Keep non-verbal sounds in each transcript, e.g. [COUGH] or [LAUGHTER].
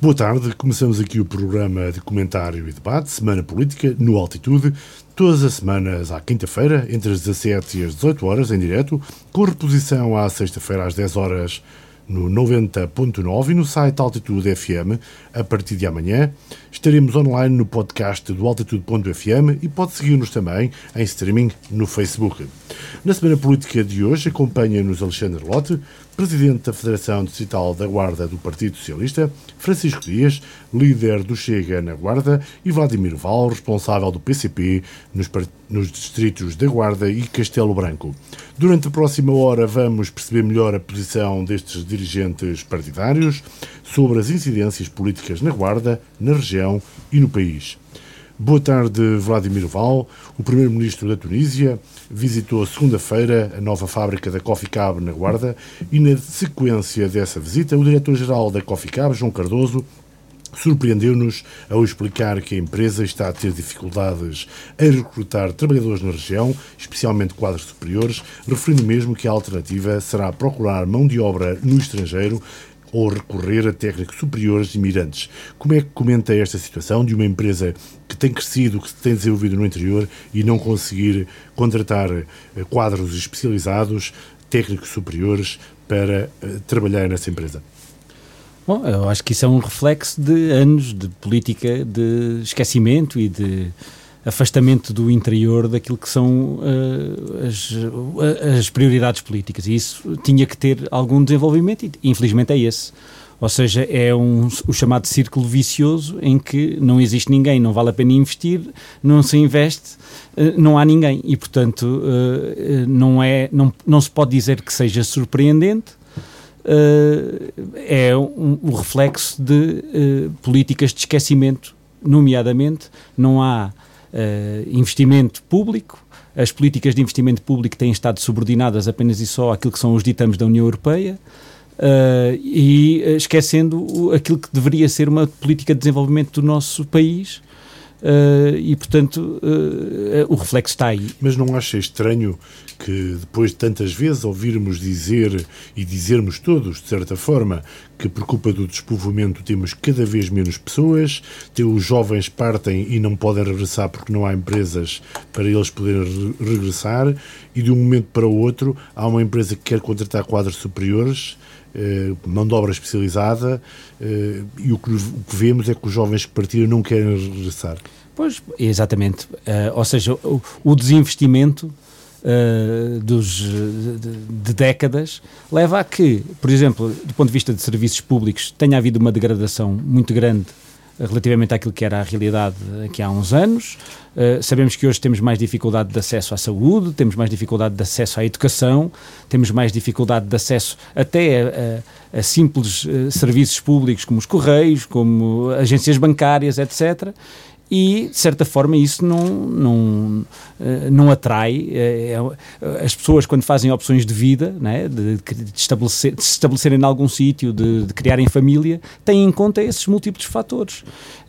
Boa tarde, começamos aqui o programa de comentário e debate, Semana Política, no Altitude, todas as semanas à quinta-feira, entre as 17 e as 18 horas, em direto, com reposição à sexta-feira às 10 horas no 90.9 e no site Altitude FM a partir de amanhã. Estaremos online no podcast do Altitude.fm e pode seguir-nos também em streaming no Facebook. Na Semana Política de hoje acompanha-nos Alexandre Lotte, Presidente da Federação Distrital da Guarda do Partido Socialista, Francisco Dias, líder do Chega na Guarda, e Vladimir Val, responsável do PCP nos, nos distritos da Guarda e Castelo Branco. Durante a próxima hora vamos perceber melhor a posição destes dirigentes partidários sobre as incidências políticas na Guarda, na região e no país. Boa tarde, Vladimir Val. O primeiro-ministro da Tunísia visitou segunda-feira a nova fábrica da Coffee Cab na Guarda e, na sequência dessa visita, o diretor-geral da Coffee Cab, João Cardoso, surpreendeu-nos ao explicar que a empresa está a ter dificuldades a recrutar trabalhadores na região, especialmente quadros superiores, referindo mesmo que a alternativa será procurar mão de obra no estrangeiro ou recorrer a técnicos superiores e mirantes. Como é que comenta esta situação de uma empresa que tem crescido, que se tem desenvolvido no interior e não conseguir contratar eh, quadros especializados, técnicos superiores para eh, trabalhar nessa empresa? Bom, eu acho que isso é um reflexo de anos de política de esquecimento e de afastamento do interior daquilo que são uh, as, uh, as, prioridades políticas. E isso tinha que ter algum desenvolvimento e, infelizmente, é esse. Ou seja, é um, o chamado círculo vicioso em que não existe ninguém, não vale a pena investir, não se investe, uh, não há ninguém. E, portanto, não, é, não, não se pode dizer que seja surpreendente, é um, reflexo de políticas de esquecimento, nomeadamente, não há investimento público. As políticas de investimento público têm estado subordinadas apenas e só àquilo que são os ditames da União Europeia. Uh, e esquecendo aquilo que deveria ser uma política de desenvolvimento do nosso país, Uh, e, portanto, uh, o reflexo está aí. Mas não acha estranho que, depois de tantas vezes ouvirmos dizer e dizermos todos, de certa forma, que por culpa do despovoamento temos cada vez menos pessoas, que os jovens partem e não podem regressar porque não há empresas para eles poderem regressar, e de um momento para o outro há uma empresa que quer contratar quadros superiores mão de obra especializada eh, e o que, vemos é que os jovens que partiram não querem regressar. Pois, exatamente. Uh, ou seja, o, desinvestimento dos, de, décadas leva a que, por exemplo, do ponto de vista de serviços públicos, tenha havido uma degradação muito grande relativamente àquilo que era a realidade aqui há uns anos. Uh, sabemos que hoje temos mais dificuldade de acesso à saúde, temos mais dificuldade de acesso à educação, temos mais dificuldade de acesso até a, a, a simples uh, serviços públicos como os correios, como agências bancárias, etc e, de certa forma, isso não, não, eh, não atrai eh, é, as pessoas quando fazem opções de vida, né, de, de, estabelecer, de se estabelecerem em algum sítio, de, de, criarem família, têm em conta esses múltiplos fatores.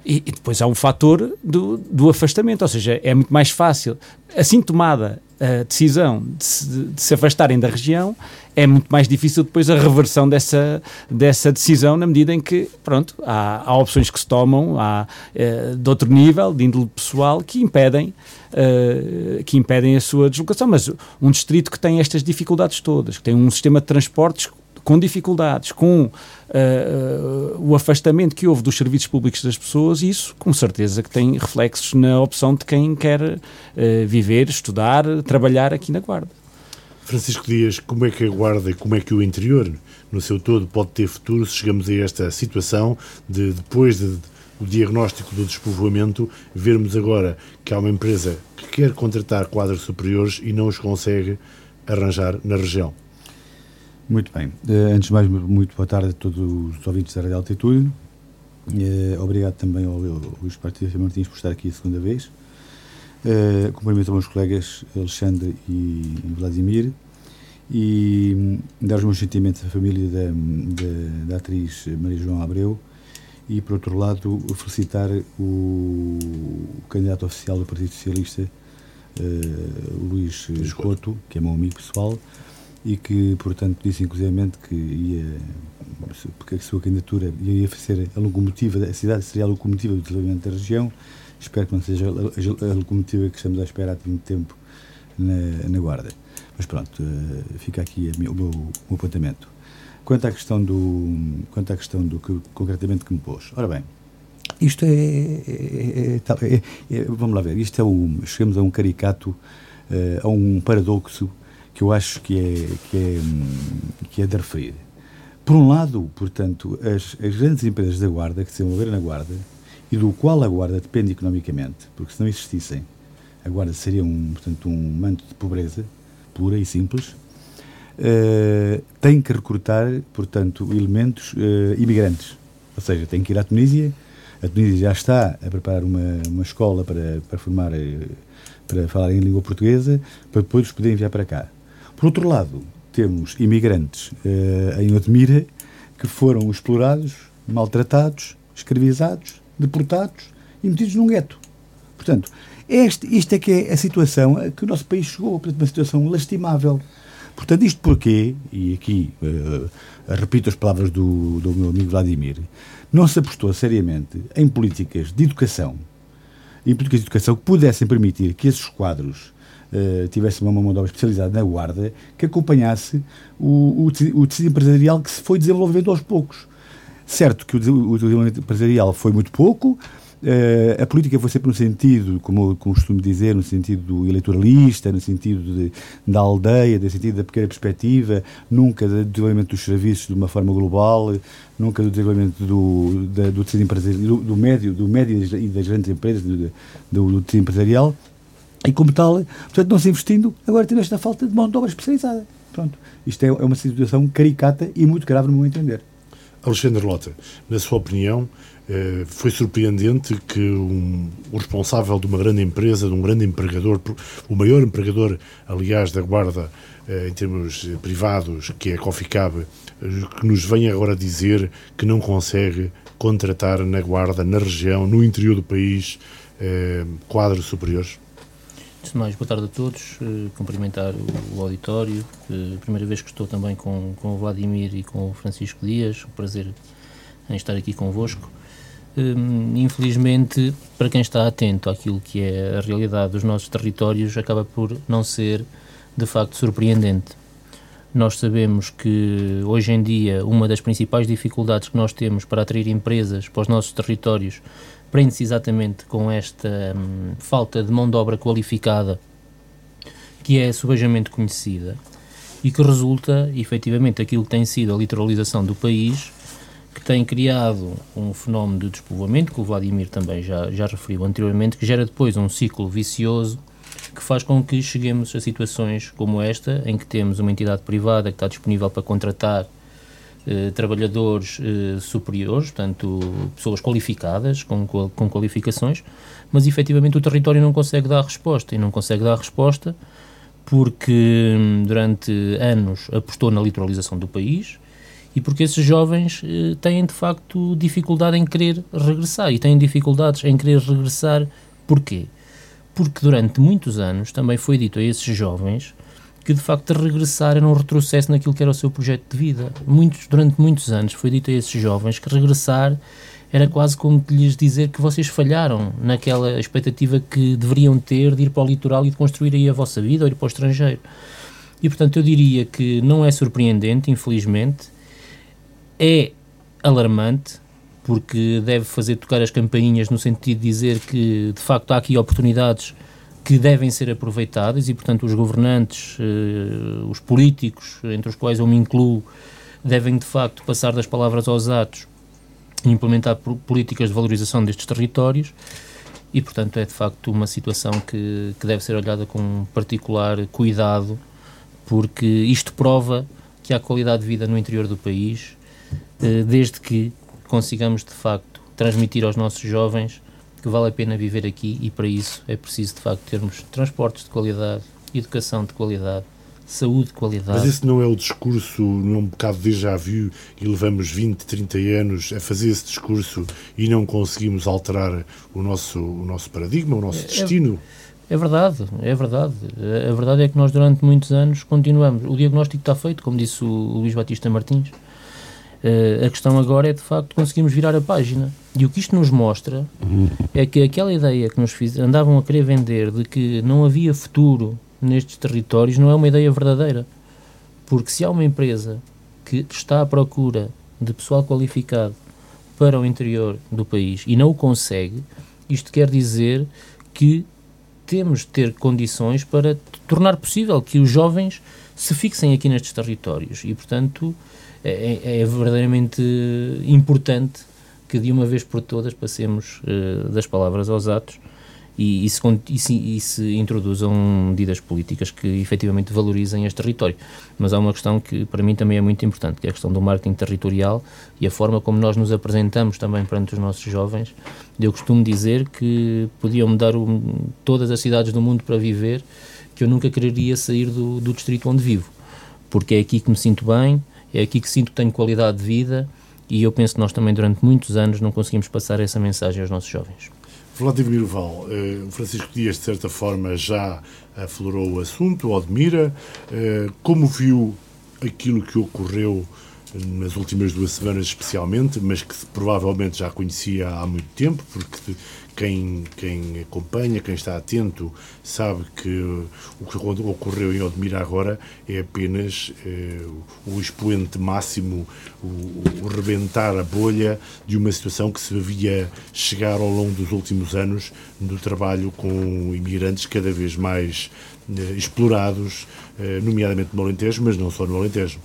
E, e depois há um fator do, do afastamento, ou seja, é muito mais fácil, assim tomada a decisão de se, de se, afastarem da região, é muito mais difícil depois a reversão dessa, dessa decisão, na medida em que, pronto, há, há opções que se tomam há, uh, de outro nível, de índole pessoal, que impedem, uh, que impedem a sua deslocação. Mas um distrito que tem estas dificuldades todas, que tem um sistema de transportes com dificuldades, com uh, o afastamento que houve dos serviços públicos das pessoas, isso com certeza que tem reflexos na opção de quem quer uh, viver, estudar, trabalhar aqui na Guarda. Francisco Dias, como é que a Guarda e como é que o interior, no seu todo, pode ter futuro se chegamos a esta situação de, depois de, o diagnóstico do despovoamento, vermos agora que há uma empresa que quer contratar quadros superiores e não os consegue arranjar na região? Muito bem. Uh, antes de mais, muito boa tarde a todos os ouvintes da Rádio Altitude. Uh, obrigado também ao Luís Partido Martins por estar aqui a segunda vez. Uh, cumprimento aos meus colegas Alexandre e Vladimir e um, dar os meus sentimentos à família da, da, da, atriz Maria João Abreu e, por outro lado, felicitar o, o candidato oficial do Partido Socialista, Luís Couto, que é meu amigo pessoal, e que, portanto, disse inclusivamente que ia, porque a sua candidatura ia ser a locomotiva, a cidade seria a locomotiva do desenvolvimento da região. Espero que não seja a, locomotiva que estamos a esperar há muito tempo na, na Guarda. Mas pronto, uh, fica aqui minha, o, meu, o meu apontamento. Quanto à questão do, quanto à questão do que concretamente que me pôs. Ora bem, isto é, é, é, é vamos lá ver, isto é um, chegamos a um caricato, uh, a um paradoxo que eu acho que é, que é, que é de referir. Por um lado, portanto, as, as grandes empresas da Guarda, que se desenvolveram na Guarda, e do qual a Guarda depende economicamente, porque se não existissem, a Guarda seria um, portanto, um manto de pobreza, pura e simples, uh, tem que recrutar, portanto, elementos uh, imigrantes. Ou seja, tem que ir à Tunísia, a Tunísia já está a preparar uma, uma escola para, para formar, eh, para falar em língua portuguesa, para depois os poder enviar para cá. Por outro lado, temos imigrantes uh, em Odmira que foram explorados, maltratados, escravizados, deportados e metidos num gueto. Portanto, este, isto é que é a situação a que o nosso país chegou, portanto, uma situação lastimável. Portanto, isto porquê, e aqui uh, repito as palavras do, do meu amigo Vladimir, não se apostou seriamente em políticas de educação, em políticas de educação que pudessem permitir que esses quadros uh, tivesse uma mão de obra especializada na guarda que acompanhasse o, o, o tecido empresarial que se foi desenvolvendo aos poucos. Certo que o, o desenvolvimento empresarial foi muito pouco, Uh, a política foi sempre no sentido, como eu costumo dizer, no sentido eleitoralista, no sentido de, da aldeia, no sentido da pequena perspectiva, nunca do desenvolvimento dos serviços de uma forma global, nunca do desenvolvimento do, da, do tecido empresarial, do, do, médio, do médio e das grandes empresas, do, do, do tecido empresarial. E como tal, portanto, não se investindo, agora temos esta falta de mão de obra especializada. Pronto. Isto é, é uma situação caricata e muito grave no meu entender. Alexandre Lota, na sua opinião, eh, foi surpreendente que um, o responsável de uma grande empresa, de um grande empregador, o maior empregador, aliás, da Guarda, eh, em termos privados, que é a Coficab, que nos venha agora dizer que não consegue contratar na Guarda, na região, no interior do país, eh, quadros superiores? Antes de mais, boa tarde a todos. Uh, cumprimentar o, o auditório. Uh, primeira vez que estou também com, com o Vladimir e com o Francisco Dias. Um prazer em estar aqui convosco. Uh, infelizmente, para quem está atento àquilo que é a realidade dos nossos territórios, acaba por não ser de facto surpreendente. Nós sabemos que hoje em dia uma das principais dificuldades que nós temos para atrair empresas para os nossos territórios prende-se exatamente com esta hum, falta de mão de obra qualificada que é subejamente conhecida e que resulta, efetivamente, aquilo que tem sido a literalização do país, que tem criado um fenómeno de despovoamento, que o Vladimir também já, já referiu anteriormente, que gera depois um ciclo vicioso que faz com que cheguemos a situações como esta, em que temos uma entidade privada que está disponível para contratar eh, trabalhadores eh, superiores, portanto, pessoas qualificadas, com, com qualificações, mas efetivamente o território não consegue dar resposta. E não consegue dar resposta porque hum, durante anos apostou na litoralização do país e porque esses jovens eh, têm de facto dificuldade em querer regressar e têm dificuldades em querer regressar. Porquê? Porque durante muitos anos também foi dito a esses jovens que de facto regressar era um retrocesso naquilo que era o seu projeto de vida. Muitos, durante muitos anos foi dito a esses jovens que regressar era quase como lhes dizer que vocês falharam naquela expectativa que deveriam ter de ir para o litoral e de construir aí a vossa vida ou ir para o estrangeiro. E portanto eu diria que não é surpreendente, infelizmente, é alarmante, porque deve fazer tocar as campainhas no sentido de dizer que de facto há aqui oportunidades que devem ser aproveitadas e, portanto, os governantes, eh, os políticos, entre os quais eu me incluo, devem de facto passar das palavras aos atos e implementar políticas de valorização destes territórios. E, portanto, é de facto uma situação que, que deve ser olhada com particular cuidado, porque isto prova que há qualidade de vida no interior do país, eh, desde que consigamos de facto transmitir aos nossos jovens que vale a pena viver aqui e para isso é preciso de facto termos transportes de qualidade, educação de qualidade, saúde de qualidade. Mas esse não é o discurso, não é um bocado de já viu e levamos 20, 30 anos a fazer esse discurso e não conseguimos alterar o nosso, o nosso paradigma, o nosso é, é destino? É verdade, é verdade. A verdade é que nós durante muitos anos continuamos. O diagnóstico está feito, como disse o Luís Batista Martins. Uh, a questão agora é de facto conseguirmos virar a página. E o que isto nos mostra é que aquela ideia que nos fiz, andavam a querer vender de que não havia futuro nestes territórios não é uma ideia verdadeira. Porque se há uma empresa que está à procura de pessoal qualificado para o interior do país e não o consegue, isto quer dizer que temos de ter condições para tornar possível que os jovens se fixem aqui nestes territórios. E, portanto, é, é, é verdadeiramente importante que de uma vez por todas passemos uh, das palavras aos atos e, e, se, e, se, e, se, introduzam medidas políticas que efetivamente valorizem este território. Mas há uma questão que para mim também é muito importante, que é a questão do marketing territorial e a forma como nós nos apresentamos também perante os nossos jovens. Eu costumo dizer que podiam mudar o, todas as cidades do mundo para viver, que eu nunca quereria sair do, do distrito onde vivo, porque é aqui que me sinto bem, é aqui que sinto que tenho qualidade de vida e eu penso que nós também durante muitos anos não conseguimos passar essa mensagem aos nossos jovens. Vladimir Val, eh, Francisco Dias, de certa forma, já aflorou o assunto, o admira. Eh, como viu aquilo que ocorreu nas últimas duas semanas, especialmente, mas que provavelmente já conhecia há muito tempo, porque quem, quem acompanha, quem está atento, sabe que o que ocorreu em Odmira agora é apenas eh, o expoente máximo, o, o rebentar a bolha de uma situação que se via chegar ao longo dos últimos anos no trabalho com imigrantes cada vez mais eh, explorados, eh, nomeadamente no Alentejo, mas não só no Alentejo.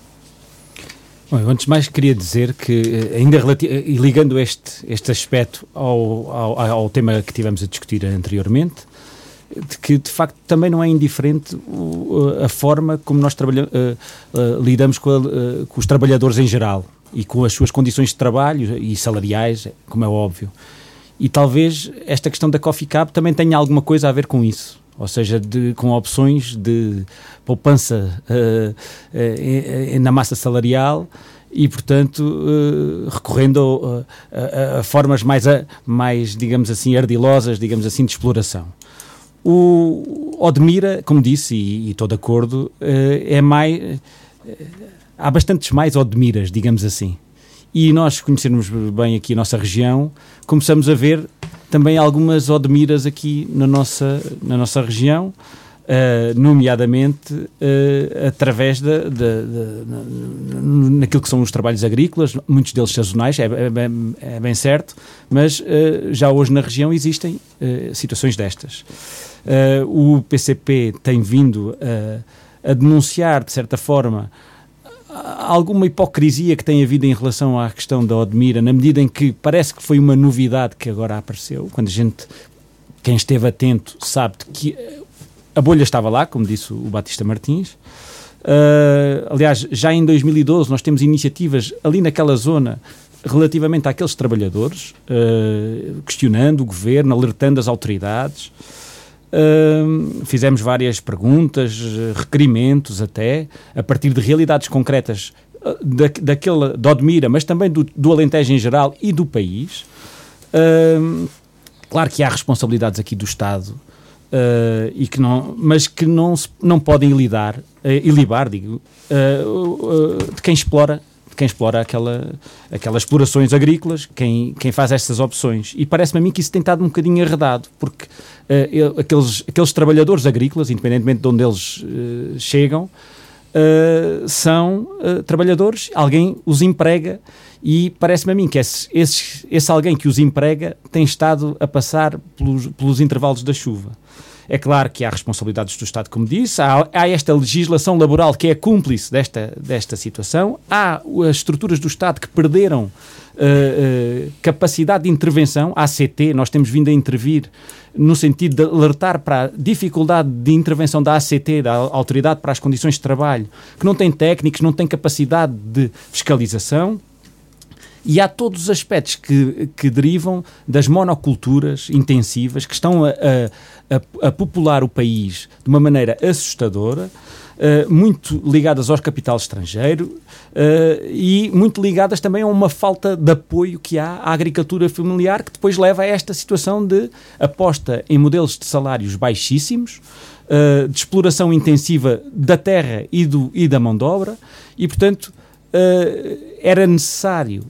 Bom, antes de mais queria dizer que, eh, ainda eh, e ligando este, este aspecto ao, ao, ao, tema que tivemos a discutir anteriormente, de que de facto também não é indiferente a forma como nós uh, uh, lidamos com, a, uh, com, os trabalhadores em geral e com as suas condições de trabalho e salariais, como é óbvio. E talvez esta questão da Coffee Cab também tenha alguma coisa a ver com isso ou seja, de, com opções de poupança uh, uh, na massa salarial e, portanto, uh, recorrendo a, a, a, formas mais, a, mais, digamos assim, ardilosas, digamos assim, de exploração. O Odmira, como disse, e, estou de acordo, é mais. há bastantes mais Odmiras, digamos assim. E nós conhecermos bem aqui a nossa região, começamos a ver também algumas odmiras aqui na nossa, na nossa região, uh, nomeadamente uh, através da, da, da, naquilo que são os trabalhos agrícolas, muitos deles sazonais, é, é, bem, é bem certo, mas uh, já hoje na região existem situações destas. o PCP tem vindo a denunciar, de certa forma, alguma hipocrisia que tem havido em relação à questão da Odmira, na medida em que parece que foi uma novidade que agora apareceu, quando a gente, quem esteve atento, sabe que a bolha estava lá, como disse o Batista Martins. Uh, aliás, já em 2012 nós temos iniciativas ali naquela zona relativamente àqueles trabalhadores, uh, questionando o governo, alertando as autoridades fizemos várias perguntas, requerimentos até, a partir de realidades concretas ah, da, daquele, de Odmira, mas também do, do Alentejo em geral e do país. Uh, claro que há responsabilidades aqui do Estado, uh, e que não, mas que não, se, não podem ilidar, uh, ilibar, digo, de quem explora quem explora aquela, aquelas explorações agrícolas, quem, quem faz estas opções. E parece-me a mim que isso tem estado um bocadinho arredado, porque uh, aqueles, aqueles trabalhadores agrícolas, independentemente de onde eles uh, chegam, uh, são trabalhadores, alguém os emprega e parece-me a mim que esse, esse, esse alguém que os emprega tem estado a passar pelos, pelos intervalos da chuva. É claro que há responsabilidades do Estado, como disse, há, há, esta legislação laboral que é cúmplice desta, desta situação, há as estruturas do Estado que perderam uh, uh, capacidade de intervenção, a ACT, nós temos vindo a intervir no sentido de alertar para a dificuldade de intervenção da ACT, da Autoridade para as Condições de Trabalho, que não tem técnicos, não tem capacidade de fiscalização E há todos os aspectos que, que derivam das monoculturas intensivas que estão a, a, a popular o país de uma maneira assustadora. Uh, muito ligadas ao capital estrangeiro uh, e muito ligadas também a uma falta de apoio que há à agricultura familiar, que depois leva a esta situação de aposta em modelos de salários baixíssimos, uh, de exploração intensiva da terra e, do, e da mão de obra, e portanto era necessário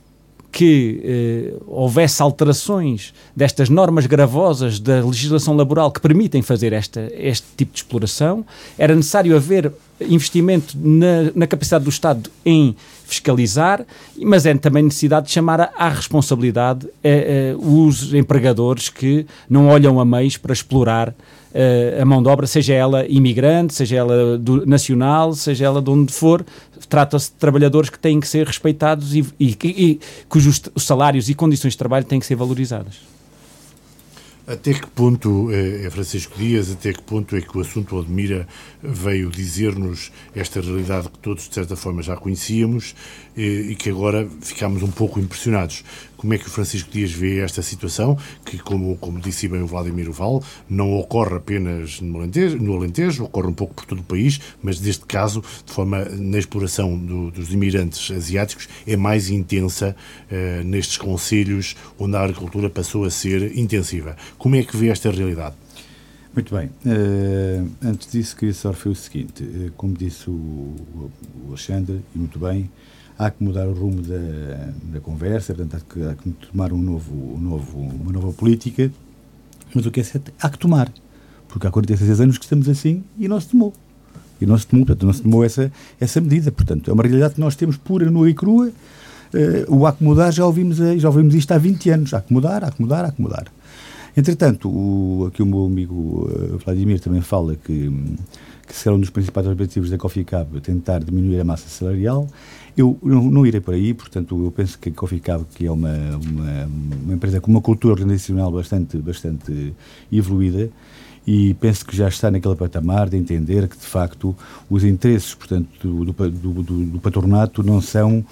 que eh, houvesse alterações destas normas gravosas da legislação laboral que permitem fazer esta, este tipo de exploração, era necessário haver investimento na, na capacidade do Estado em fiscalizar, mas é também necessidade de chamar à responsabilidade eh, eh, os empregadores que não olham a meios para explorar uh, a mão de obra, seja ela imigrante, seja ela do, nacional, seja ela de onde for, trata-se de trabalhadores que têm que ser respeitados e, e, e cujos salários e condições de trabalho têm que ser valorizadas. Até que ponto, é Francisco Dias, até que ponto é que o assunto Odmira veio dizer-nos esta realidade que todos, de certa forma, já conhecíamos e que agora ficámos um pouco impressionados? Como é que o Francisco Dias vê esta situação, que, como, como disse bem o Vladimir Val, não ocorre apenas no Alentejo, no Alentejo, ocorre um pouco por todo o país, mas neste caso, de forma na exploração do, dos imigrantes asiáticos, é mais intensa uh, nestes conselhos onde a agricultura passou a ser intensiva. Como é que vê esta realidade? Muito bem. Uh, antes disso, queria só referir o seguinte: uh, como disse o, o Alexandre, e muito bem, há que mudar o rumo da, da conversa, portanto, há que, há que tomar um novo, um novo, uma nova política, mas o que é certo, há que tomar, porque há 46 anos que estamos assim e não se tomou. E não se tomou, portanto, não se tomou essa, essa medida. Portanto, é uma realidade que nós temos pura, nua e crua. Uh, o mudar já ouvimos, já ouvimos isto há 20 anos. Há que mudar. Entretanto, o, aqui o meu amigo uh, Vladimir também fala que, que será um dos principais objetivos da Coffee Cab tentar diminuir a massa salarial. Eu não, irei por aí, portanto, eu penso que a Coffee Cab, que é uma, uma, uma empresa com uma cultura organizacional bastante, bastante evoluída, e penso que já está naquele patamar de entender que, de facto, os interesses, portanto, do, do, do, do patronato não são,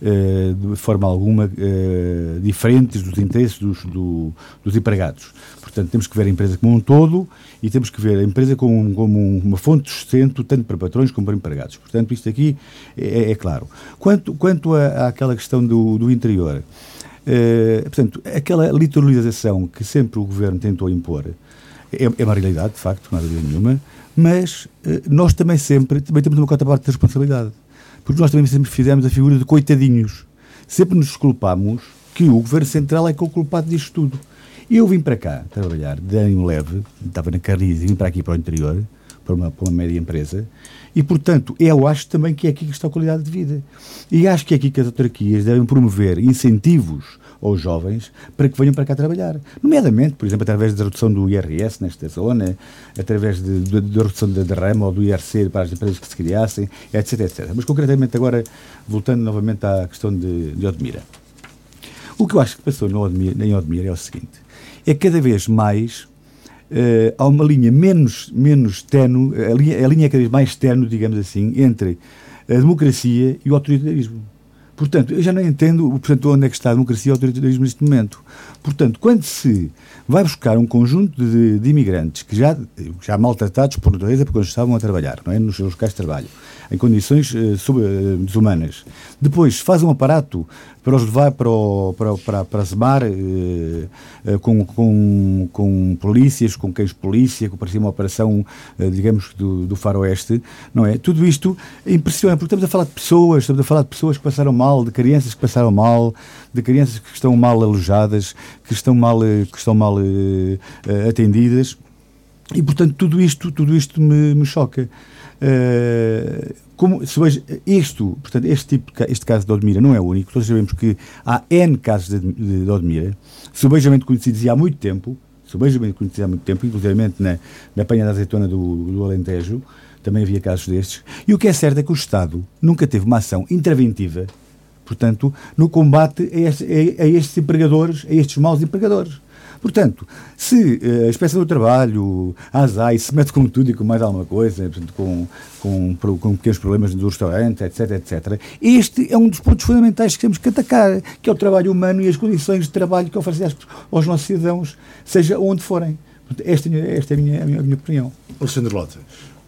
eh, de forma alguma, eh, diferentes dos interesses dos, do, dos empregados. Portanto, temos que ver a empresa como um todo e temos que ver a empresa como, como uma fonte de sustento, tanto para patrões como para empregados. Portanto, isto aqui é, é claro. Quanto, quanto à, àquela questão do, do interior, eh, portanto, aquela litoralização que sempre o Governo tentou impor, é, é uma realidade, de facto, não há dúvida nenhuma, mas eh, nós também sempre também temos uma cota parte de responsabilidade. Porque nós também sempre fizemos a figura de coitadinhos. Sempre nos desculpamos que o Governo Central é que é o culpado disto tudo. Eu vim para cá trabalhar de ânimo leve, estava na Carris e vim para aqui para o interior, para uma, para uma média empresa, e, portanto, eu acho também que é aqui que está a qualidade de vida. E acho que é aqui que as autarquias devem promover incentivos aos jovens para que venham para cá trabalhar. Nomeadamente, por exemplo, através da redução do IRS nesta zona, através da redução da derrama ou do IRC para as empresas que se criassem, etc, etc. Mas, concretamente, agora, voltando novamente à questão de, de Odmira. O que eu acho que passou no Odmira, em Odmira é o seguinte, é cada vez mais Uh, há uma linha menos, menos tenue, a linha, a linha é cada vez mais tenue, digamos assim, entre a democracia e o autoritarismo. Portanto, eu já não entendo portanto, onde é que está a democracia e o autoritarismo neste momento. Portanto, quando se vai buscar um conjunto de, de imigrantes que já, já maltratados por natureza porque eles estavam a trabalhar, não é? nos seus locais de trabalho, em condições uh, sub, uh, desumanas, depois faz um aparato para os levar para, o, para, para, para Zemar uh, com, com, com polícias, com cães polícia, que parecia uma operação, digamos, do, do faroeste, não é? Tudo isto impressiona, porque estamos a falar de pessoas, estamos a falar de pessoas que passaram mal, de crianças que passaram mal, de crianças que estão mal alojadas, que estão mal, que estão mal atendidas. E, portanto, tudo isto, tudo isto me, me choca. Uh, como isto, portanto, este tipo, este caso de Odmira não é único. Todos sabemos que há N casos de, de, de Odmira, subejamente conhecidos há muito tempo, subejamente conhecidos há muito tempo, inclusive na, na Penha da Azeitona do, do Alentejo, também havia casos destes. E o que é certo é que o Estado nunca teve uma ação interventiva portanto, no combate a estes, a estes empregadores, a estes maus empregadores. Portanto, se uh, a Inspeção do Trabalho, a ASAI, se mete com tudo e com mais alguma coisa, com, com, com pequenos problemas do restaurante, etc, etc, este é um dos pontos fundamentais que temos que atacar, que é o trabalho humano e as condições de trabalho que oferecem aos nossos cidadãos, seja onde forem. Esta, esta é a minha, a minha, a minha opinião. Alexandre Lota,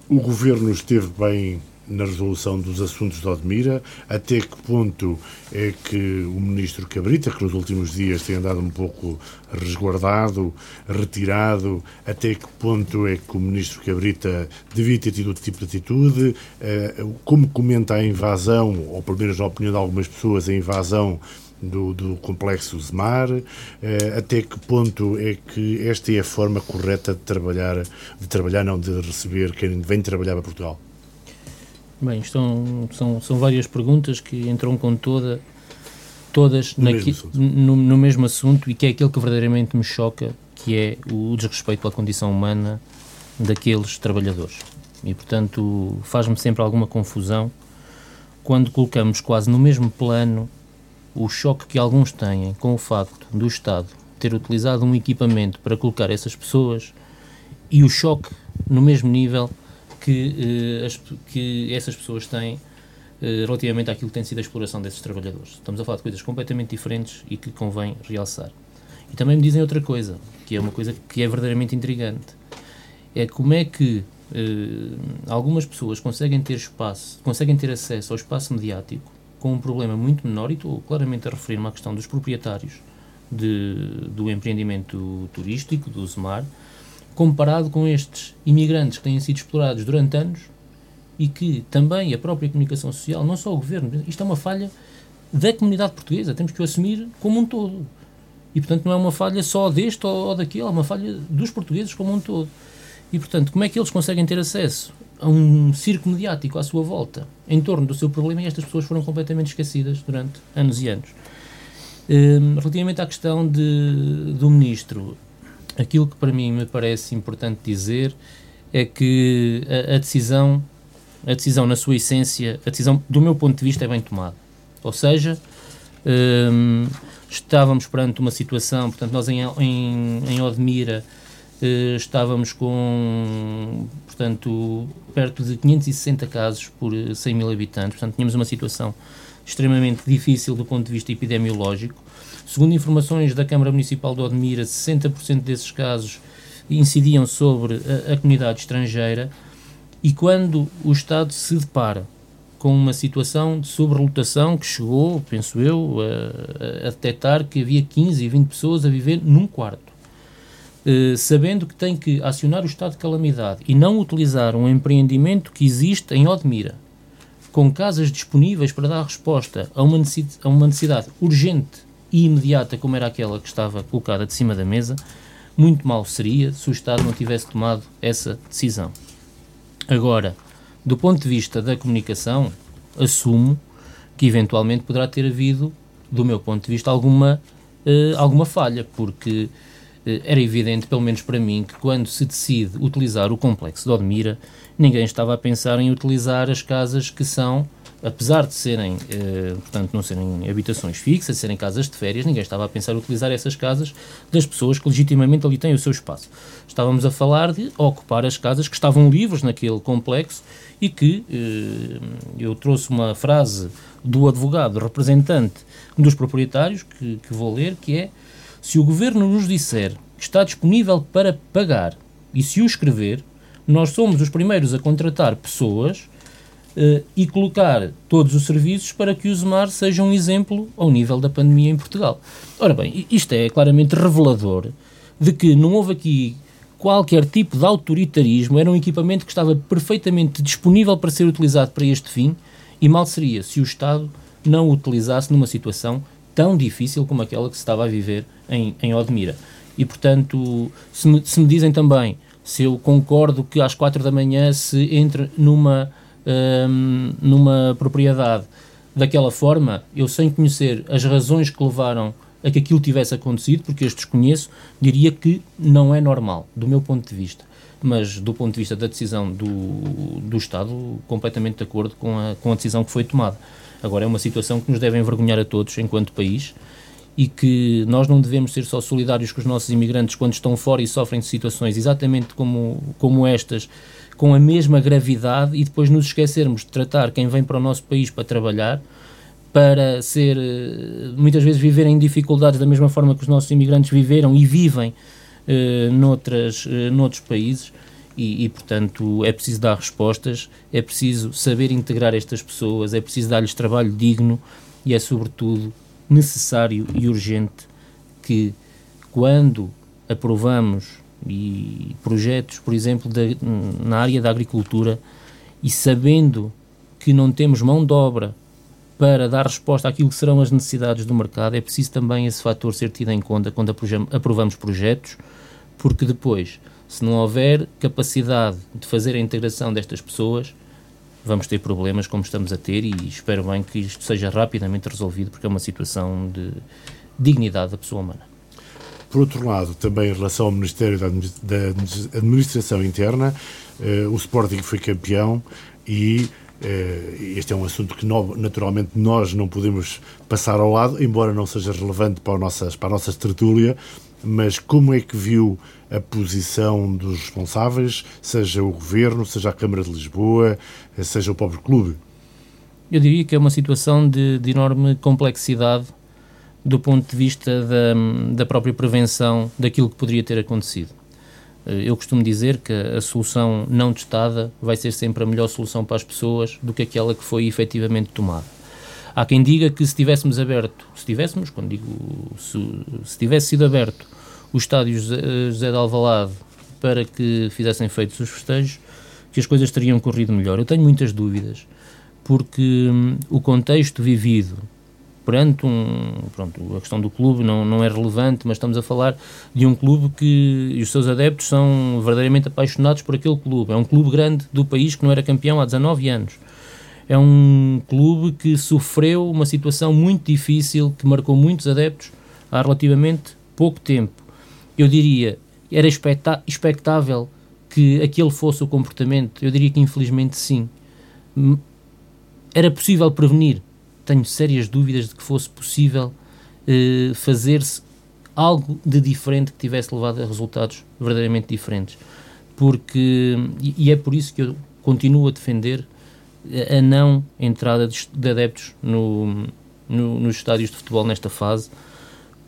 o Governo esteve bem na resolução dos assuntos de Odmira, até que ponto é que o ministro Cabrita, que nos últimos dias tem andado um pouco resguardado, retirado, até que ponto é que o ministro Cabrita devia ter tido outro tipo de atitude, eh, como comenta a invasão, ou pelo menos na opinião de algumas pessoas, a invasão do, do, complexo Zemar, eh, até que ponto é que esta é a forma correta de trabalhar, de trabalhar, não de receber quem vem trabalhar para Portugal? Bem, estão, são, são várias perguntas que entram com toda, todas no, mesmo no, no, mesmo assunto e que é aquilo que verdadeiramente me choca, que é o desrespeito pela condição humana daqueles trabalhadores. E, portanto, faz-me sempre alguma confusão quando colocamos quase no mesmo plano o choque que alguns têm com o facto do Estado ter utilizado um equipamento para colocar essas pessoas e o choque no mesmo nível que, uh, as, que essas pessoas têm uh, relativamente àquilo que tem sido a exploração desses trabalhadores. Estamos a falar de coisas completamente diferentes e que convém realçar. E também me dizem outra coisa, que é uma coisa que é verdadeiramente intrigante. É como é que uh, algumas pessoas conseguem ter espaço, conseguem ter acesso ao espaço mediático com um problema muito menor, e estou claramente a referir-me à questão dos proprietários de, do empreendimento turístico, do ZMAR, comparado com estes imigrantes que têm sido explorados durante anos e que também a própria comunicação social, não só o governo, isto é uma falha da comunidade portuguesa, temos que o assumir como um todo. E, portanto, não é uma falha só deste ou daquele, é uma falha dos portugueses como um todo. E, portanto, como é que eles conseguem ter acesso a um circo mediático à sua volta, em torno do seu problema, e estas pessoas foram completamente esquecidas durante anos e anos? Um, relativamente à questão de, do ministro, aquilo que para mim me parece importante dizer é que a, a, decisão, a decisão na sua essência, a decisão do meu ponto de vista é bem tomada. Ou seja, um, estávamos perante uma situação, portanto nós em, em, em Odmira uh, estávamos com, portanto, perto de 560 casos por 100 mil habitantes, portanto tínhamos uma situação extremamente difícil do ponto de vista epidemiológico Segundo informações da Câmara Municipal de Odmira, 60% desses casos incidiam sobre a, a comunidade estrangeira e quando o Estado se depara com uma situação de sobrelotação que chegou, penso eu, a, a detectar que havia 15 e 20 pessoas a viver num quarto. Uh, sabendo que tem que acionar o estado de calamidade e não utilizar um empreendimento que existe em Odmira, com casas disponíveis para dar resposta a uma necessidade, a uma necessidade urgente e imediata como era aquela que estava colocada de cima da mesa, muito mal seria se o Estado não tivesse tomado essa decisão. Agora, do ponto de vista da comunicação, assumo que eventualmente poderá ter havido, do meu ponto de vista, alguma, uh, alguma falha, porque uh, era evidente, pelo menos para mim, que quando se decide utilizar o complexo de Odmira, ninguém estava a pensar em utilizar as casas que são apesar de serem, eh, portanto, não serem habitações fixas, serem casas de férias, ninguém estava a pensar utilizar essas casas das pessoas que legitimamente ali têm o seu espaço. Estávamos a falar de ocupar as casas que estavam livres naquele complexo e que eh, eu trouxe uma frase do advogado representante dos proprietários, que, que vou ler, que é se o governo nos disser que está disponível para pagar e se o escrever, nós somos os primeiros a contratar pessoas uh, e colocar todos os serviços para que o Zemar seja um exemplo ao nível da pandemia em Portugal. Ora bem, isto é claramente revelador de que não houve aqui qualquer tipo de autoritarismo, era um equipamento que estava perfeitamente disponível para ser utilizado para este fim e mal seria se o Estado não o utilizasse numa situação tão difícil como aquela que se estava a viver em, em Odmira. E, portanto, se me, se me dizem também se eu concordo que às quatro da manhã se entre numa um, numa propriedade daquela forma, eu sem conhecer as razões que levaram a que aquilo tivesse acontecido, porque eu as desconheço, diria que não é normal, do meu ponto de vista. Mas do ponto de vista da decisão do, do Estado, completamente de acordo com a, com a decisão que foi tomada. Agora, é uma situação que nos deve envergonhar a todos enquanto país e que nós não devemos ser só solidários com os nossos imigrantes quando estão fora e sofrem de situações exatamente como, como estas, com a mesma gravidade, e depois nos esquecermos de tratar quem vem para o nosso país para trabalhar, para ser, eh, muitas vezes, viver em dificuldades da mesma forma que os nossos imigrantes viveram e vivem uh, noutras, uh, noutros países. E, e, portanto, é preciso dar respostas, é preciso saber integrar estas pessoas, é preciso dar-lhes trabalho digno e é, sobretudo, necessário e urgente que, quando aprovamos e projetos, por exemplo, de, na área da agricultura, e sabendo que não temos mão de obra para dar resposta àquilo que serão as necessidades do mercado, é preciso também esse fator ser tido em conta quando aprovamos projetos, porque depois, se não houver capacidade de fazer a integração destas pessoas, vamos ter problemas como estamos a ter e espero bem que isto seja rapidamente resolvido porque é uma situação de dignidade da pessoa humana. Por outro lado, também em relação ao Ministério da Administração Interna, eh, o Sporting foi campeão e eh, este é um assunto que naturalmente nós não podemos passar ao lado, embora não seja relevante para a nossa, para a nossa tertúlia, mas como é que viu a posição dos responsáveis, seja o Governo, seja a Câmara de Lisboa, seja o próprio clube? Eu diria que é uma situação de, de enorme complexidade do ponto de vista da, da própria prevenção daquilo que poderia ter acontecido. Eh, eu costumo dizer que a solução não testada vai ser sempre a melhor solução para as pessoas do que aquela que foi efetivamente tomada. Há quem diga que se tivéssemos aberto, se tivéssemos, quando digo se, se tivesse sido aberto o estádio José de Alvalade para que fizessem feitos os festejos, que as coisas teriam corrido melhor. Eu tenho muitas dúvidas, porque hum, o contexto vivido perante um, pronto, a questão do clube não, não é relevante, mas estamos a falar de um clube que e os seus adeptos são verdadeiramente apaixonados por aquele clube. É um clube grande do país que não era campeão há 19 anos. É um clube que sofreu uma situação muito difícil, que marcou muitos adeptos há relativamente pouco tempo eu diria, era expectável que aquele fosse o comportamento? Eu diria que infelizmente sim. Era possível prevenir? Tenho sérias dúvidas de que fosse possível eh, fazer-se algo de diferente que tivesse levado a resultados verdadeiramente diferentes. Porque, e, é por isso que eu continuo a defender a não entrada de, de adeptos no, no, nos estádios de futebol nesta fase,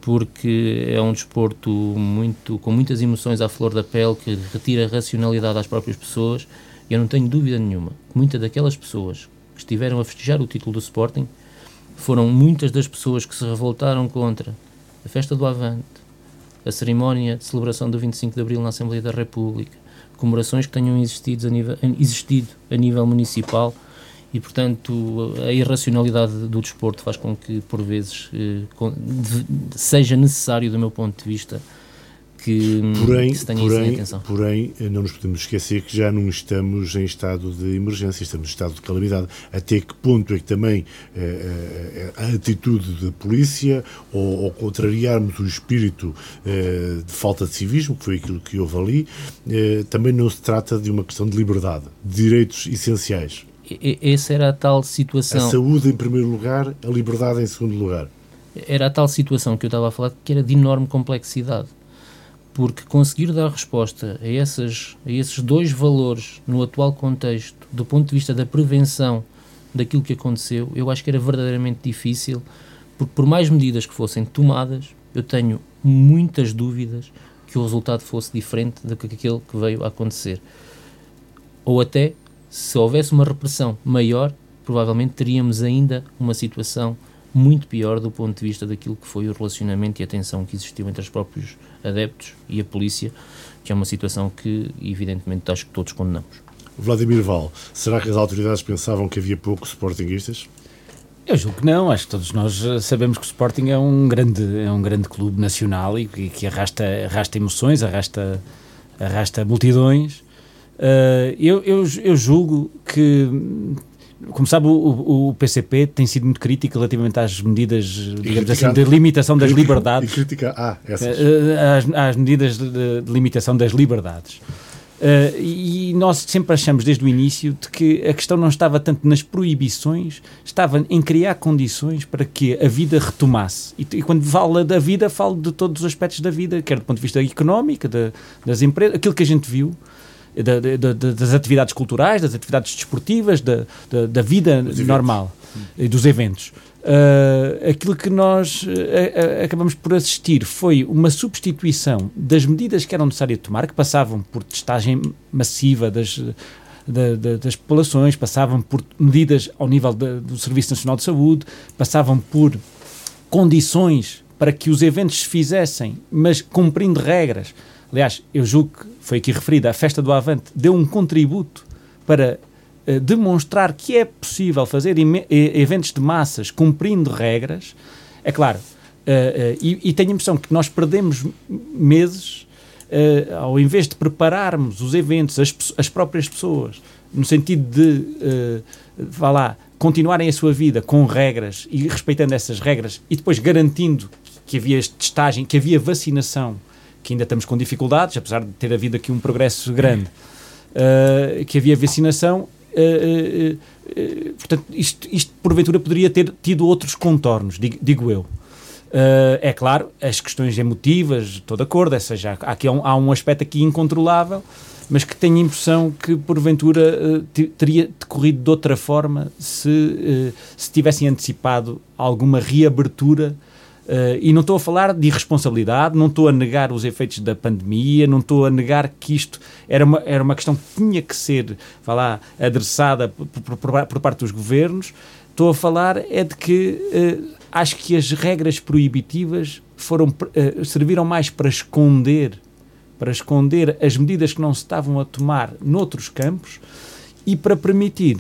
porque é um desporto muito, com muitas emoções à flor da pele, que retira racionalidade às próprias pessoas, e eu não tenho dúvida nenhuma que muitas daquelas pessoas que estiveram a festejar o título do Sporting foram muitas das pessoas que se revoltaram contra a festa do Avante, a cerimónia de celebração do 25 de Abril na Assembleia da República, comemorações que tenham existido a nível, existido a nível municipal e, portanto, a irracionalidade do desporto faz com que, por vezes, eh, seja necessário, do meu ponto de vista, que, porém, que se tenha porém, isso em atenção. Porém, não nos podemos esquecer que já não estamos em estado de emergência, estamos em estado de calamidade. Até que ponto é que também eh, eh, a atitude da polícia, ou, ou contrariarmos o espírito eh, de falta de civismo, que foi aquilo que houve ali, eh, também não se trata de uma questão de liberdade, de direitos essenciais essa era a tal situação. A saúde em primeiro lugar, a liberdade em segundo lugar. Era a tal situação que eu estava a falar que era de enorme complexidade. Porque conseguir dar resposta a, essas, a esses dois valores no atual contexto, do ponto de vista da prevenção daquilo que aconteceu, eu acho que era verdadeiramente difícil, porque por mais medidas que fossem tomadas, eu tenho muitas dúvidas que o resultado fosse diferente do que aquele que veio a acontecer. Ou até se houvesse uma repressão maior, provavelmente teríamos ainda uma situação muito pior do ponto de vista daquilo que foi o relacionamento e a tensão que existiu entre os próprios adeptos e a polícia, que é uma situação que, evidentemente, acho que todos condenamos. Vladimir Val, será que as autoridades pensavam que havia poucos sportinguistas? Eu julgo que não, acho que todos nós eh, sabemos que o Sporting é um grande, é um grande clube nacional e que, arrasta, arrasta emoções, arrasta, arrasta multidões Uh, eu, eu, eu, julgo que, como sabe, o, o, PCP tem sido muito crítico relativamente às medidas, digamos assim, de limitação das liberdades. E crítica ah, essas. Uh, às, às, medidas de, de, limitação das liberdades. Uh, e nós sempre achamos desde o início de que a questão não estava tanto nas proibições, estava em criar condições para que a vida retomasse. E, e quando falo da vida, falo de todos os aspectos da vida, quer do ponto de vista económico, de, das empresas, aquilo que a gente viu. Da, da, das atividades culturais, das atividades desportivas, da, da vida normal e dos eventos. Uh, aquilo que nós uh, acabamos por assistir foi uma substituição das medidas que eram necessárias tomar, que passavam por testagem massiva das, da, da, das populações, passavam por medidas ao nível do Serviço Nacional de Saúde, passavam por condições para que os eventos se fizessem, mas cumprindo regras. Aliás, eu julgo que foi aqui referida, a Festa do Avante deu um contributo para eh, demonstrar que é possível fazer eventos de massas cumprindo regras, é claro, uh, uh, e, e, tenho a impressão que nós perdemos meses uh, ao invés de prepararmos os eventos, as, as próprias pessoas, no sentido de, uh, vá lá, continuarem a sua vida com regras e respeitando essas regras e depois garantindo que havia testagem, que havia vacinação, que ainda estamos com dificuldades, apesar de ter havido aqui um progresso grande, que havia vacinação Uh, uh, portanto, isto, isto porventura poderia ter tido outros contornos, digo, digo eu. é claro, as questões emotivas, estou de acordo, seja, há, aqui, há, um, há um aspecto aqui incontrolável, mas que tenho a impressão que porventura teria decorrido de outra forma se, se tivessem antecipado alguma reabertura Uh, e não estou a falar de irresponsabilidade, não estou a negar os efeitos da pandemia, não estou a negar que isto era uma, era uma questão que tinha que ser vá lá, adressada por, por, por parte dos governos. Estou a falar é de que uh, acho que as regras proibitivas foram, uh, serviram mais para esconder, para esconder as medidas que não se estavam a tomar noutros campos e para permitir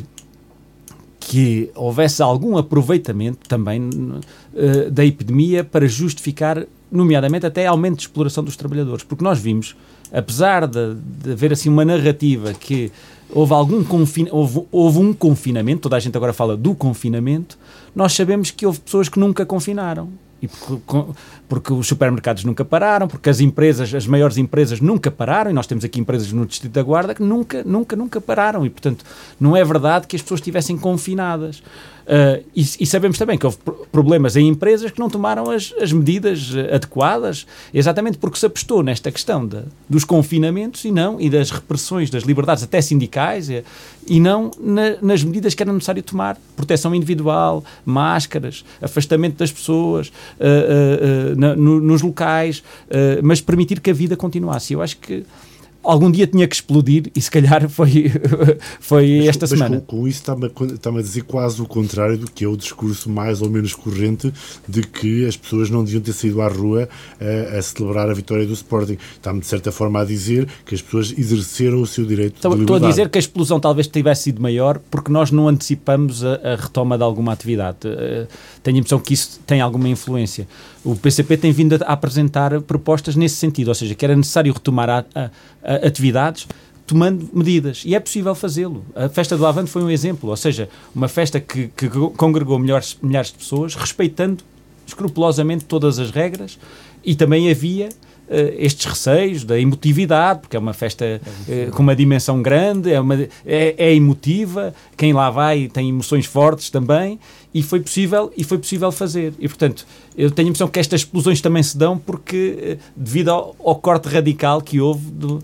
que houvesse algum aproveitamento também uh, da epidemia para justificar, nomeadamente, até aumento de exploração dos trabalhadores. Porque nós vimos, apesar de, de haver assim uma narrativa que houve algum confin houve, houve um confinamento, toda a gente agora fala do confinamento, nós sabemos que houve pessoas que nunca confinaram e porque, os supermercados nunca pararam, porque as empresas, as maiores empresas nunca pararam, e nós temos aqui empresas no Distrito da Guarda que nunca, nunca, nunca pararam, e portanto não é verdade que as pessoas estivessem confinadas. Uh, e, e, sabemos também que houve problemas em empresas que não tomaram as, as medidas adequadas, exatamente porque se apostou nesta questão de, dos confinamentos e não, e das repressões das liberdades até sindicais, e, e não na, nas medidas que era necessário tomar, proteção individual, máscaras, afastamento das pessoas uh, uh, na, no, nos locais, mas permitir que a vida continuasse. Eu acho que algum dia tinha que explodir e se calhar foi, [LAUGHS] foi mas, esta mas semana. Com, com isso está-me a, está a dizer quase o contrário do que é o discurso mais ou menos corrente de que as pessoas não deviam ter saído à rua a, a celebrar a vitória do Sporting. Está-me de certa forma a dizer que as pessoas exerceram o seu direito então, de liberdade. Estou a dizer que a explosão talvez tivesse sido maior porque nós não antecipamos a, a retoma de alguma atividade. Tenho a impressão que isso tem alguma influência. O PCP tem vindo a, a apresentar propostas nesse sentido, ou seja, que era necessário retomar a, a, atividades tomando medidas. E é possível fazê-lo. A festa do Avante foi um exemplo, ou seja, uma festa que, que congregou milhares, milhares de pessoas, respeitando escrupulosamente todas as regras e também havia estes receios da emotividade, porque é uma festa uh, com uma dimensão grande, é, uma, é, é, emotiva, quem lá vai tem emoções fortes também, e foi possível, e foi possível fazer. E, portanto, eu tenho a impressão que estas explosões também se dão porque, uh, devido ao, ao, corte radical que houve do,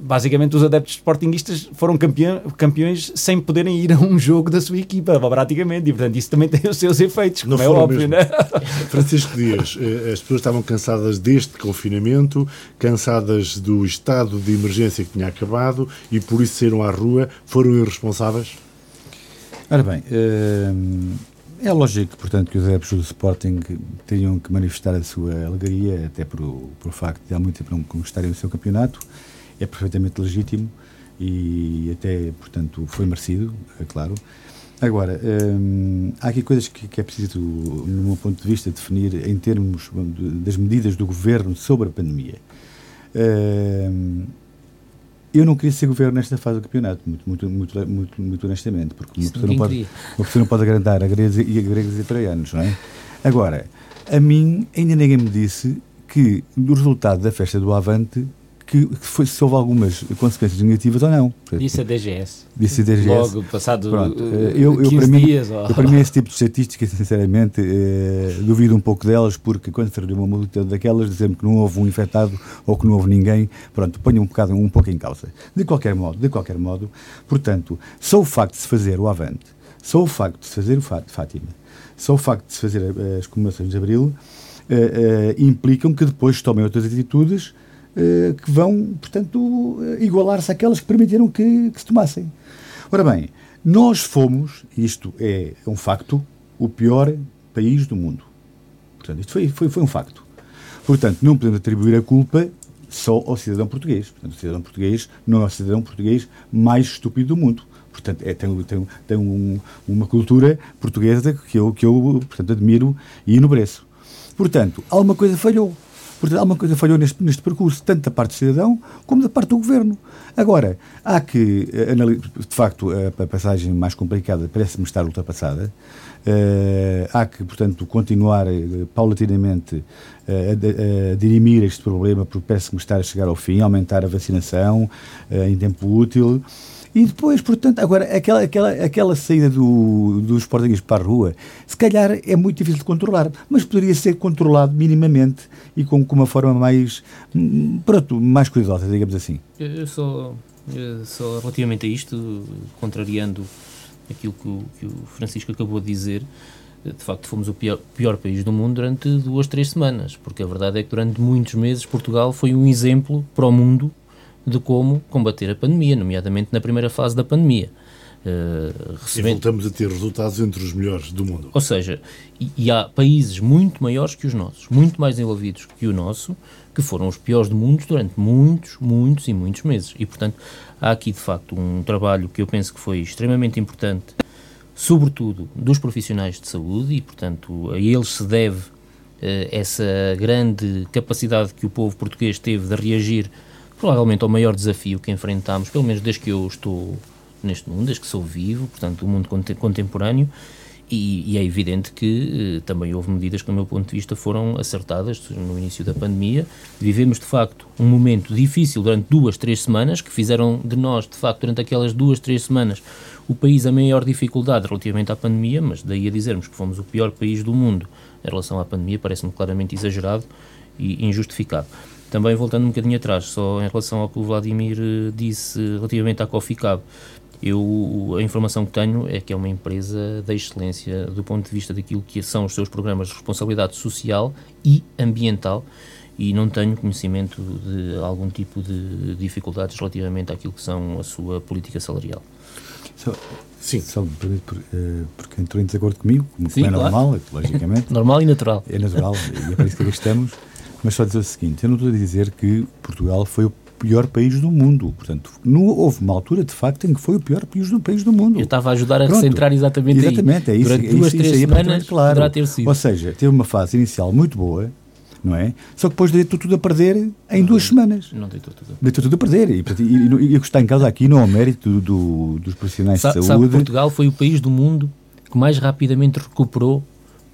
basicamente os adeptos sportinguistas foram campeão, campeões sem poderem ir a um jogo da sua equipa, praticamente, e portanto isso também tem os seus efeitos, como Não é óbvio, né? [LAUGHS] Francisco Dias, eh, as pessoas estavam cansadas deste confinamento, cansadas do estado de emergência que tinha acabado e por isso saíram à rua, foram irresponsáveis? Ora bem, eh, é lógico, portanto, que os adeptos do Sporting teriam que manifestar a sua alegria, até por, por o facto de há muito tempo não conquistarem o seu campeonato, é perfeitamente legítimo e até, portanto, foi merecido, é claro. Agora, hum, há aqui coisas que, que, é preciso, no meu ponto de vista, definir em termos das medidas do governo sobre a pandemia. Hum, eu não queria ser governo nesta fase do campeonato, muito, muito, muito, muito, muito honestamente, porque uma pessoa, não pode, uma pessoa não pode agrandar a gregos e a gregos e troianos, não é? Agora, a mim ainda ninguém me disse que, do resultado da festa do Avante, que, que foi, se houve algumas consequências negativas ou não. Disse a DGS. Disse a DGS. Logo, passado Pronto, uh, eu, eu, 15 para mim, dias. ou- eu, para mim, esse tipo de estatísticas, sinceramente, eh, duvido um pouco delas, porque quando se reuniu uma multa daquelas, dizendo que não houve um infectado ou que não houve ninguém, pronto, ponho um bocado, um pouco em causa. De qualquer modo, de qualquer modo, portanto, só o facto de se fazer o Avante, só o facto de se fazer o Fá- Fátima, só o facto de se fazer eh, as comemorações de Abril, eh, eh, implicam que depois tomem outras atitudes eh, que vão, portanto, eh, igualar-se àquelas que permitiram que, que se tomassem. Ora bem, nós fomos, isto é um facto, o pior país do mundo. Portanto, isto foi, foi, foi um facto. Portanto, não podemos atribuir a culpa só ao cidadão português. Portanto, o cidadão português não é o cidadão português mais estúpido do mundo. Portanto, é, tem, tem, tem um- uma cultura portuguesa que eu, que eu portanto, admiro e enobreço. Portanto, alguma coisa falhou. Portanto, alguma coisa falhou neste, neste percurso, tanto da parte do cidadão como da parte do governo. Agora, há que, eh, anali- de facto, a, passagem mais complicada parece-me estar ultrapassada. Eh, há que, portanto, continuar eh, paulatinamente eh, a, a dirimir este problema, porque parece-me estar a chegar ao fim, aumentar a vacinação em tempo útil. E depois, portanto, agora, aquela, aquela, aquela saída do, dos portugueses para a rua, se calhar é muito difícil de controlar, mas poderia ser controlado minimamente e com, com uma forma mais, hum, pronto, mais cuidadosa, digamos assim. Eu só, eu relativamente a isto, contrariando aquilo que o, que o Francisco acabou de dizer, de facto fomos o pior, pior país do mundo durante duas, três semanas, porque a verdade é que durante muitos meses Portugal foi um exemplo para o mundo de como combater a pandemia, nomeadamente na primeira fase da pandemia. E recebendo- voltamos a ter resultados entre os melhores do mundo. ou seja, e, e há países muito maiores que os nossos, muito mais envolvidos que o nosso, que foram os piores do mundo durante muitos, muitos e muitos meses. E, portanto, há aqui, de facto, um trabalho que eu penso que foi extremamente importante, sobretudo dos profissionais de saúde, e, portanto, a eles se deve eh, essa grande capacidade que o povo português teve de reagir, provavelmente ao maior desafio que enfrentámos, pelo menos desde que eu estou neste mundo, desde que sou vivo, portanto, o mundo conte- contemporâneo, e, e é evidente que eh, também houve medidas que, do meu ponto de vista, foram acertadas no início da pandemia. Vivemos, de facto, um momento difícil durante duas, três semanas, que fizeram de nós, de facto, durante aquelas duas, três semanas, o país a maior dificuldade relativamente à pandemia, mas daí a dizermos que fomos o pior país do mundo em relação à pandemia, parece-me claramente exagerado e injustificado. Também voltando um bocadinho atrás, só em relação ao que o Vladimir eh, disse relativamente à Coffee Cab, eu, a informação que tenho é que é uma empresa da excelência do ponto de vista daquilo que são os seus programas de responsabilidade social e ambiental e não tenho conhecimento de algum tipo de dificuldades relativamente àquilo que são a sua política salarial. Só, Sim. só me permite, eh, porque entrou em desacordo comigo, como Sim, é claro. normal, logicamente. [LAUGHS] Normal e natural. É natural e é para isso que aqui estamos. Mas só dizer o seguinte: eu não estou a dizer que Portugal foi o pior país do mundo. Portanto, não houve uma altura, de facto, em que foi o pior país do, país do mundo. Eu estava a ajudar a Pronto. recentrar exatamente, aí. Exatamente, é isso. Durante é duas, isso, três isso aí é semanas perfeitamente claro. poderá ter sido. Ou seja, teve uma fase inicial muito boa, não é? Só que depois deitou tudo a perder em duas semanas. Não deitou tudo. Deitou tudo a perder. E, portanto, e, e, e o que está em causa aqui não é o mérito do, do- dos profissionais Sa- de sabe, saúde. Portugal foi o país do mundo que mais rapidamente recuperou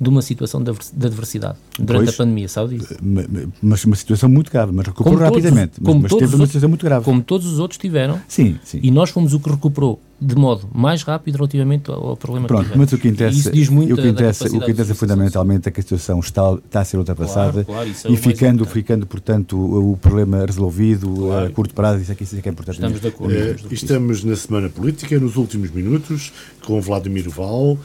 de uma situação de advers- de adversidade durante Pois. a pandemia, sabe disso? Ma- ma- Mas uma situação muito grave, mas recuperou Como todos- rapidamente. Mas, como mas todos teve os uma outros- situação muito grave. Como todos os outros tiveram, Sim, sim. e nós fomos o que recuperou de modo mais rápido relativamente ao, problema Pronto, que tivemos. mas o que E interessa, isso diz muito o que interessa, o que interessa fundamentalmente é que a situação está, está a ser ultrapassada Claro, claro, é e ficando, ficando, portanto, o, o problema resolvido Claro. a curto prazo, isso é que, isso é, que é importante. Estamos de acordo. Estamos acordo. estamos na semana política, nos últimos minutos, com Vladimir Val,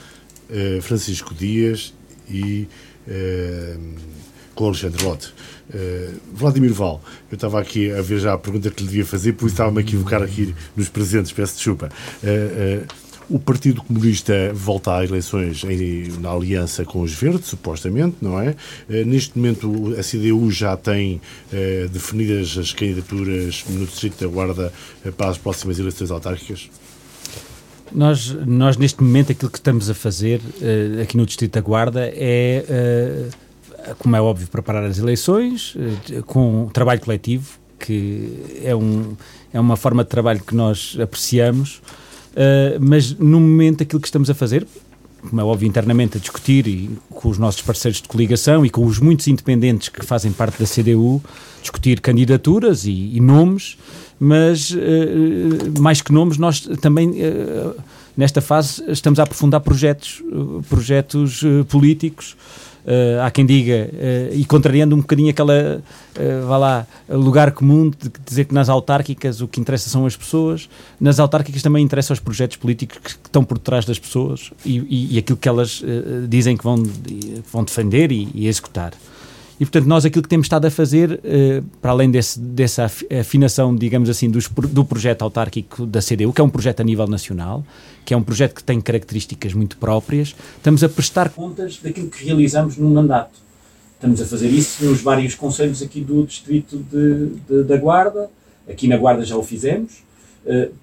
eh, Francisco Dias e eh, com Alexandre Lote. Eh, Vladimir Val, eu estava aqui a ver já a pergunta que lhe devia fazer, por isso estava-me a equivocar aqui nos presentes, peço desculpa. Eh, eh, o Partido Comunista volta a eleições em- na aliança com os Verdes, supostamente, não é? Neste momento a CDU já tem definidas as candidaturas no Distrito da Guarda para as próximas eleições autárquicas? Nós, nós, neste momento, aquilo que estamos a fazer eh, aqui no Distrito da Guarda é, eh, como é óbvio, preparar as eleições eh, com trabalho coletivo, que é, um, é uma forma de trabalho que nós apreciamos, mas no momento aquilo que estamos a fazer, como é óbvio, internamente a discutir e com os nossos parceiros de coligação e com os muitos independentes que fazem parte da CDU, discutir candidaturas e, e nomes, mas uh, mais que nomes, nós também uh, nesta fase estamos a aprofundar projetos, projetos políticos Uh, há quem diga, uh, e contrariando um bocadinho aquela, uh, vá lá, lugar comum de dizer que nas autárquicas o que interessa são as pessoas, nas autárquicas também interessam os projetos políticos que, que estão por trás das pessoas e, e, e aquilo que elas dizem que vão, vão defender e, e executar. E, portanto, nós aquilo que temos estado a fazer, uh, para além desse, dessa afinação, digamos assim, dos, do projeto autárquico da CDU, que é um projeto a nível nacional, que é um projeto que tem características muito próprias, estamos a prestar contas daquilo que realizamos no mandato. Estamos a fazer isso nos vários conselhos aqui do distrito de, de, da Guarda, aqui na Guarda já o fizemos, uh,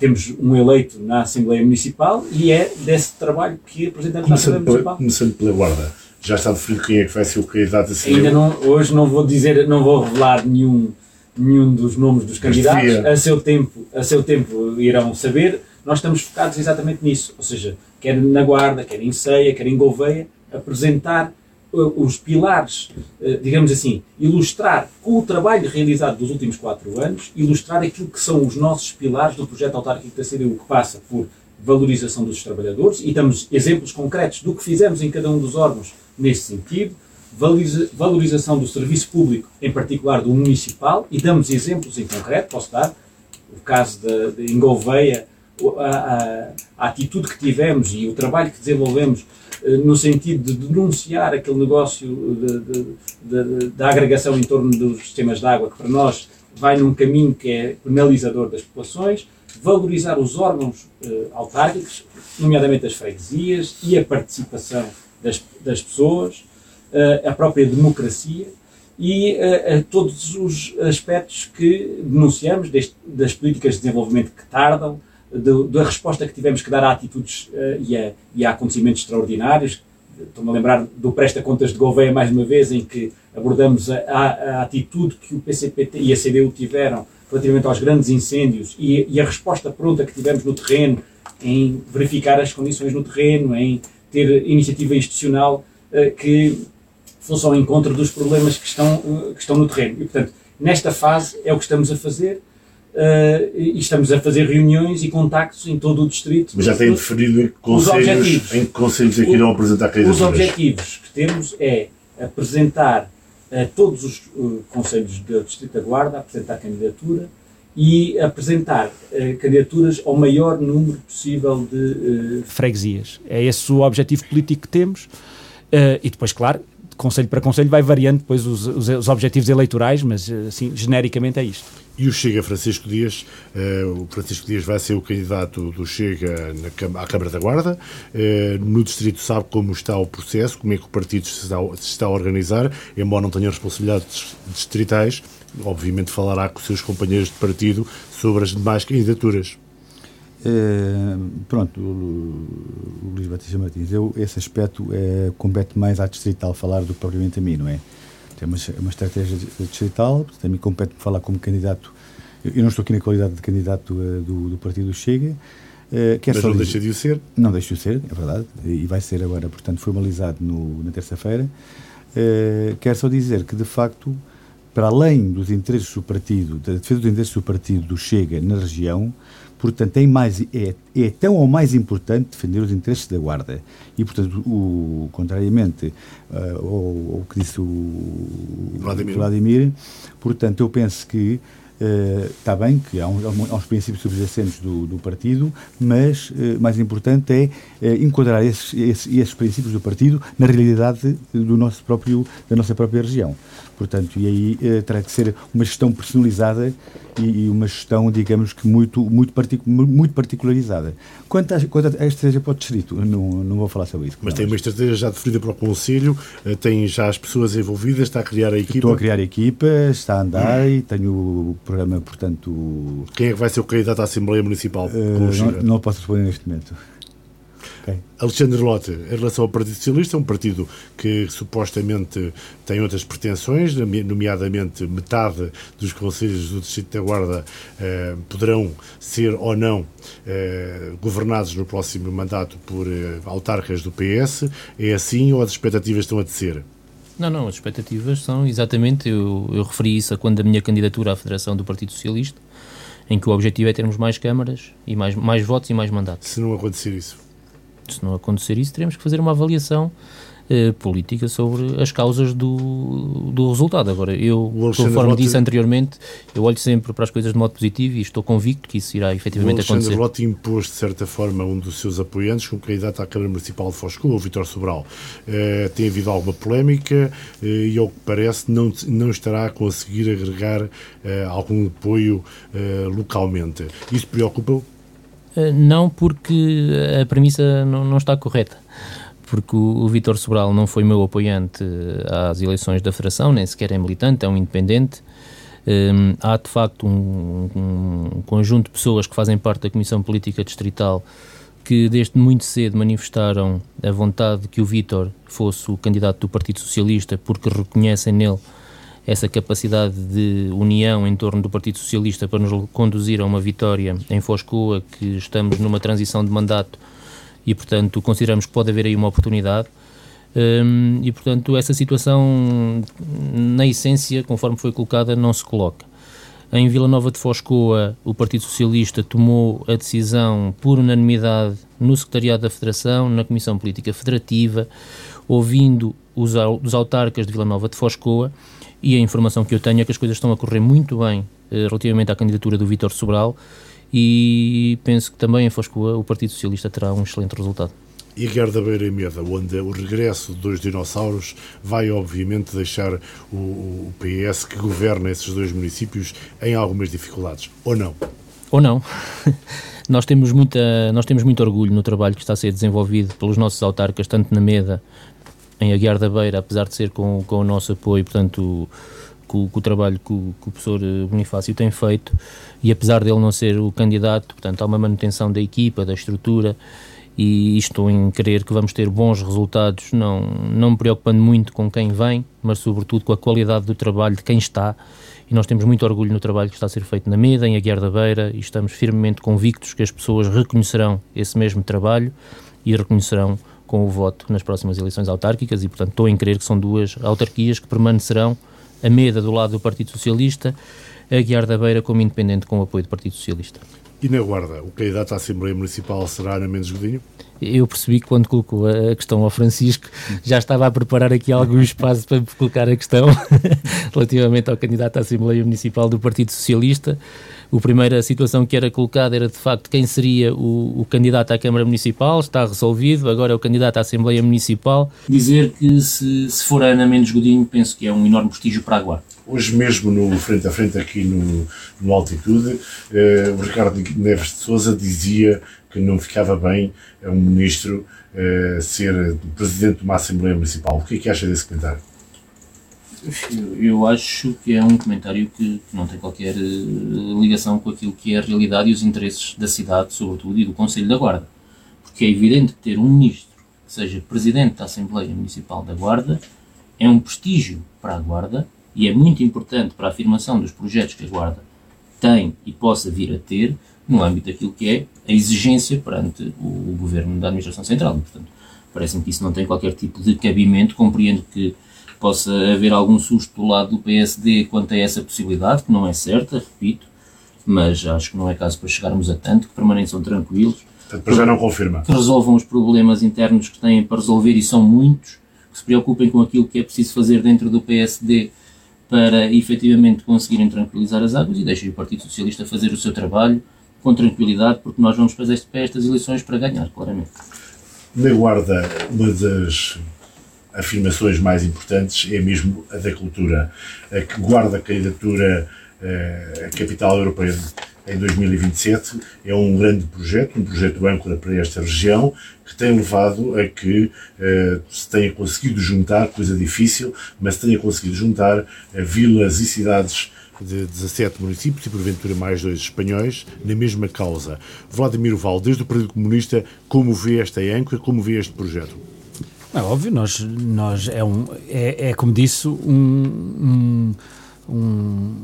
temos um eleito na Assembleia Municipal e é desse trabalho que apresentamos começando na Assembleia Municipal. Começando pela Guarda já está definido quem é que vai ser o candidato a ser. Ainda não, hoje não vou dizer, não vou revelar nenhum, nenhum dos nomes dos candidatos. A seu, tempo, a seu tempo irão saber. Nós estamos focados exatamente nisso. Ou seja, quer na Guarda, quer em Ceia, quer em Gouveia, apresentar uh, os pilares, uh, digamos assim, ilustrar com o trabalho realizado dos últimos quatro anos, ilustrar aquilo que são os nossos pilares do projeto autárquico da CDU, que passa por valorização dos trabalhadores, e damos exemplos concretos do que fizemos em cada um dos órgãos nesse sentido, valorização do serviço público, em particular do municipal, e damos exemplos em concreto, posso dar, o caso de, de a, a, a, atitude que tivemos e o trabalho que desenvolvemos eh, no sentido de denunciar aquele negócio da agregação em torno dos sistemas de água, que para nós vai num caminho que é penalizador das populações, valorizar os órgãos eh, autárquicos, nomeadamente as freguesias e a participação das, das pessoas, uh, a própria democracia e uh, todos os aspectos que denunciamos deste, das políticas de desenvolvimento que tardam, de, da resposta que tivemos que dar a atitudes uh, e, a, e, a, acontecimentos extraordinários. Estou-me a lembrar do Presta Contas de Gouveia mais uma vez, em que abordamos a, a, a atitude que o PCPT e a CDU tiveram relativamente aos grandes incêndios e, e, a resposta pronta que tivemos no terreno, em verificar as condições no terreno, em ter iniciativa institucional uh, que fosse ao encontro dos problemas que estão, uh, que estão no terreno. E, portanto, nesta fase é o que estamos a fazer. Uh, e estamos a fazer reuniões e contactos em todo o distrito. Mas já têm definido em que conselhos, em que conselhos é que irão apresentar candidaturas? Os objetivos que temos é apresentar a todos os uh, conselhos do Distrito da Guarda, apresentar candidatura, e apresentar uh, candidaturas ao maior número possível de uh, freguesias. É esse o objetivo político que temos. Uh, e depois, claro, conselho para conselho vai variando depois os, os, os, objetivos eleitorais, mas assim, genericamente é isto. E o Chega Francisco Dias, uh, o Francisco Dias vai ser o candidato do Chega na, à Câmara da Guarda. Uh, no Distrito sabe como está o processo, como é que o partido se está, se está a organizar, embora não tenha responsabilidades distritais, obviamente falará com os seus companheiros de partido sobre as demais candidaturas. É, pronto, o, o Luís Batista Martins, eu, esse aspecto é, compete mais à distrital falar do que propriamente a mim, não é? Tem uma, estratégia distrital, portanto, a mim compete falar como candidato. Eu, eu, não estou aqui na qualidade de candidato uh, do, do partido Chega. Uh, Mas não deixa de o ser? Não deixa de o ser, é verdade, e vai ser agora, portanto, formalizado no, na terça-feira. Uh, quero só dizer que, de facto, para além dos interesses do partido, da defesa dos interesses do partido do Chega na região, portanto, é, mais, é, é tão ou mais importante defender os interesses da Guarda. E, portanto, o, contrariamente uh, ao, ao, que disse o Vladimir. Vladimir, portanto, eu penso que Uh, está bem que há, um, há uns princípios subjacentes do, do partido, mas uh, mais importante é uh, enquadrar esses, esses, esses, princípios do partido na realidade do nosso próprio, da nossa própria região. Portanto, e aí eh, terá que ser uma gestão personalizada e, e, uma gestão, digamos que muito, muito, partic, muito particularizada. Quanto a, quanto a estratégia para o distrito, não, não vou falar sobre isso. Mas tem uma estratégia já definida para o Conselho, eh, tem já as pessoas envolvidas, está a criar a equipa? Estou a criar a equipa, está a andar hum. e tenho programa, portanto... Quem é que vai ser o candidato à Assembleia Municipal? Uh, não, não posso responder neste momento. Okay. Alexandre Lotte, em relação ao Partido Socialista, é um partido que supostamente tem outras pretensões, nomeadamente metade dos conselhos do Distrito da Guarda eh, poderão ser ou não eh, governados no próximo mandato por eh, autarcas do PS. É assim ou as expectativas estão a descer? Não, não, as expectativas são exatamente, eu, eu referi isso a quando a minha candidatura à Federação do Partido Socialista, em que o objetivo é termos mais câmaras e mais, mais votos e mais mandatos. Se não acontecer isso? Se não acontecer isso, teremos que fazer uma avaliação eh, política sobre as causas do, do resultado. Agora, eu, conforme Lotte... disse anteriormente, eu olho sempre para as coisas de modo positivo e estou convicto que isso irá efetivamente acontecer. O Alexandre Lotte impôs, de certa forma, um dos seus apoiantes como candidato à Câmara Municipal de Foscou, o Vítor Sobral. Eh, tem havido alguma polémica eh, e, ao que parece, não, não estará a conseguir agregar algum apoio localmente. Isso preocupa-o? Não, porque a premissa não, não está correta porque o, o Vítor Sobral não foi meu apoiante eh, às eleições da Federação, nem sequer é militante, é um independente. Um, há de facto um, um, conjunto de pessoas que fazem parte da Comissão Política Distrital que desde muito cedo manifestaram a vontade de que o Vítor fosse o candidato do Partido Socialista porque reconhecem nele essa capacidade de união em torno do Partido Socialista para nos conduzir a uma vitória em Foscoa, que estamos numa transição de mandato e, portanto, consideramos que pode haver aí uma oportunidade. Um, e, portanto, essa situação, na essência, conforme foi colocada, não se coloca. Em Vila Nova de Foscoa, o Partido Socialista tomou a decisão por unanimidade no Secretariado da Federação, na Comissão Política Federativa, ouvindo os, os autarcas de Vila Nova de Foscoa, e a informação que eu tenho é que as coisas estão a correr muito bem eh, relativamente à candidatura do Vítor Sobral e penso que também em Foscoa o Partido Socialista terá um excelente resultado. E a Guerra da Beira e Meda, onde o regresso de dois dinossauros vai obviamente deixar o, o PS que governa esses dois municípios em algumas dificuldades, ou não? Ou não. [LAUGHS] nós temos, muita, nós temos muito orgulho no trabalho que está a ser desenvolvido pelos nossos autarcas, tanto na Meda, em Aguiar da Beira, apesar de ser com, com o nosso apoio, portanto, com, com o trabalho que o, que o, professor eh, Bonifácio tem feito e apesar dele não ser o candidato, portanto há uma manutenção da equipa, da estrutura e estou em crer que vamos ter bons resultados, não, não me preocupando muito com quem vem, mas sobretudo com a qualidade do trabalho de quem está. E nós temos muito orgulho no trabalho que está a ser feito na MEDA, em Aguiar da Beira e estamos firmemente convictos que as pessoas reconhecerão esse mesmo trabalho e reconhecerão com o voto nas próximas eleições autárquicas. E, portanto, estou em crer que são duas autarquias que permanecerão a MEDA do lado do Partido Socialista, a Guiar da Beira como independente com o apoio do Partido Socialista. E na Guarda, o candidato à Assembleia Municipal será Ana Mendes Godinho? Eu percebi que quando colocou a questão ao Francisco, já estava a preparar aqui algum espaço para colocar a questão [LAUGHS] relativamente ao candidato à Assembleia Municipal do Partido Socialista. A primeira situação que era colocada era de facto quem seria o, o, candidato à Câmara Municipal, está resolvido, agora é o candidato à Assembleia Municipal. Dizer que se, se for a Ana Mendes Godinho, penso que é um enorme prestígio para a Guarda. Hoje mesmo, no frente a frente aqui no, no Altitude, eh, o Ricardo Neves de Souza dizia que não ficava bem a um ministro eh, ser presidente de uma Assembleia Municipal. O que é que acha desse comentário? Eu acho que é um comentário que, que não tem qualquer uh, ligação com aquilo que é a realidade e os interesses da cidade, sobretudo, e do Conselho da Guarda. Porque é evidente que ter um ministro que seja presidente da Assembleia Municipal da Guarda é um prestígio para a Guarda e é muito importante para a afirmação dos projetos que a Guarda tem e possa vir a ter no âmbito daquilo que é a exigência perante o, o Governo da Administração Central. portanto, parece-me que isso não tem qualquer tipo de cabimento. Compreendo que possa haver algum susto do lado do PSD quanto a essa possibilidade, que não é certa, repito, mas acho que não é caso para chegarmos a tanto, que permaneçam tranquilos. Portanto, já não confirma. Que resolvam os problemas internos que têm para resolver, e são muitos, que se preocupem com aquilo que é preciso fazer dentro do PSD para efetivamente conseguirem tranquilizar as águas e deixem o Partido Socialista fazer o seu trabalho com tranquilidade, porque nós vamos para estas eleições para ganhar, claramente. Na Guarda, uma das afirmações mais importantes é mesmo a da cultura, a que guarda a candidatura eh, capital europeia em 2027 é um grande projeto, um projeto âncora para esta região, que tem levado a que uh, se tenha conseguido juntar, coisa difícil, mas se tenha conseguido juntar uh, vilas e cidades de 17 municípios e porventura mais dois espanhóis na mesma causa. Vladimir Val, desde o Partido Comunista, como vê esta âncora, como vê este projeto? É óbvio, nós, nós é, um, é, é como disse, um, um, um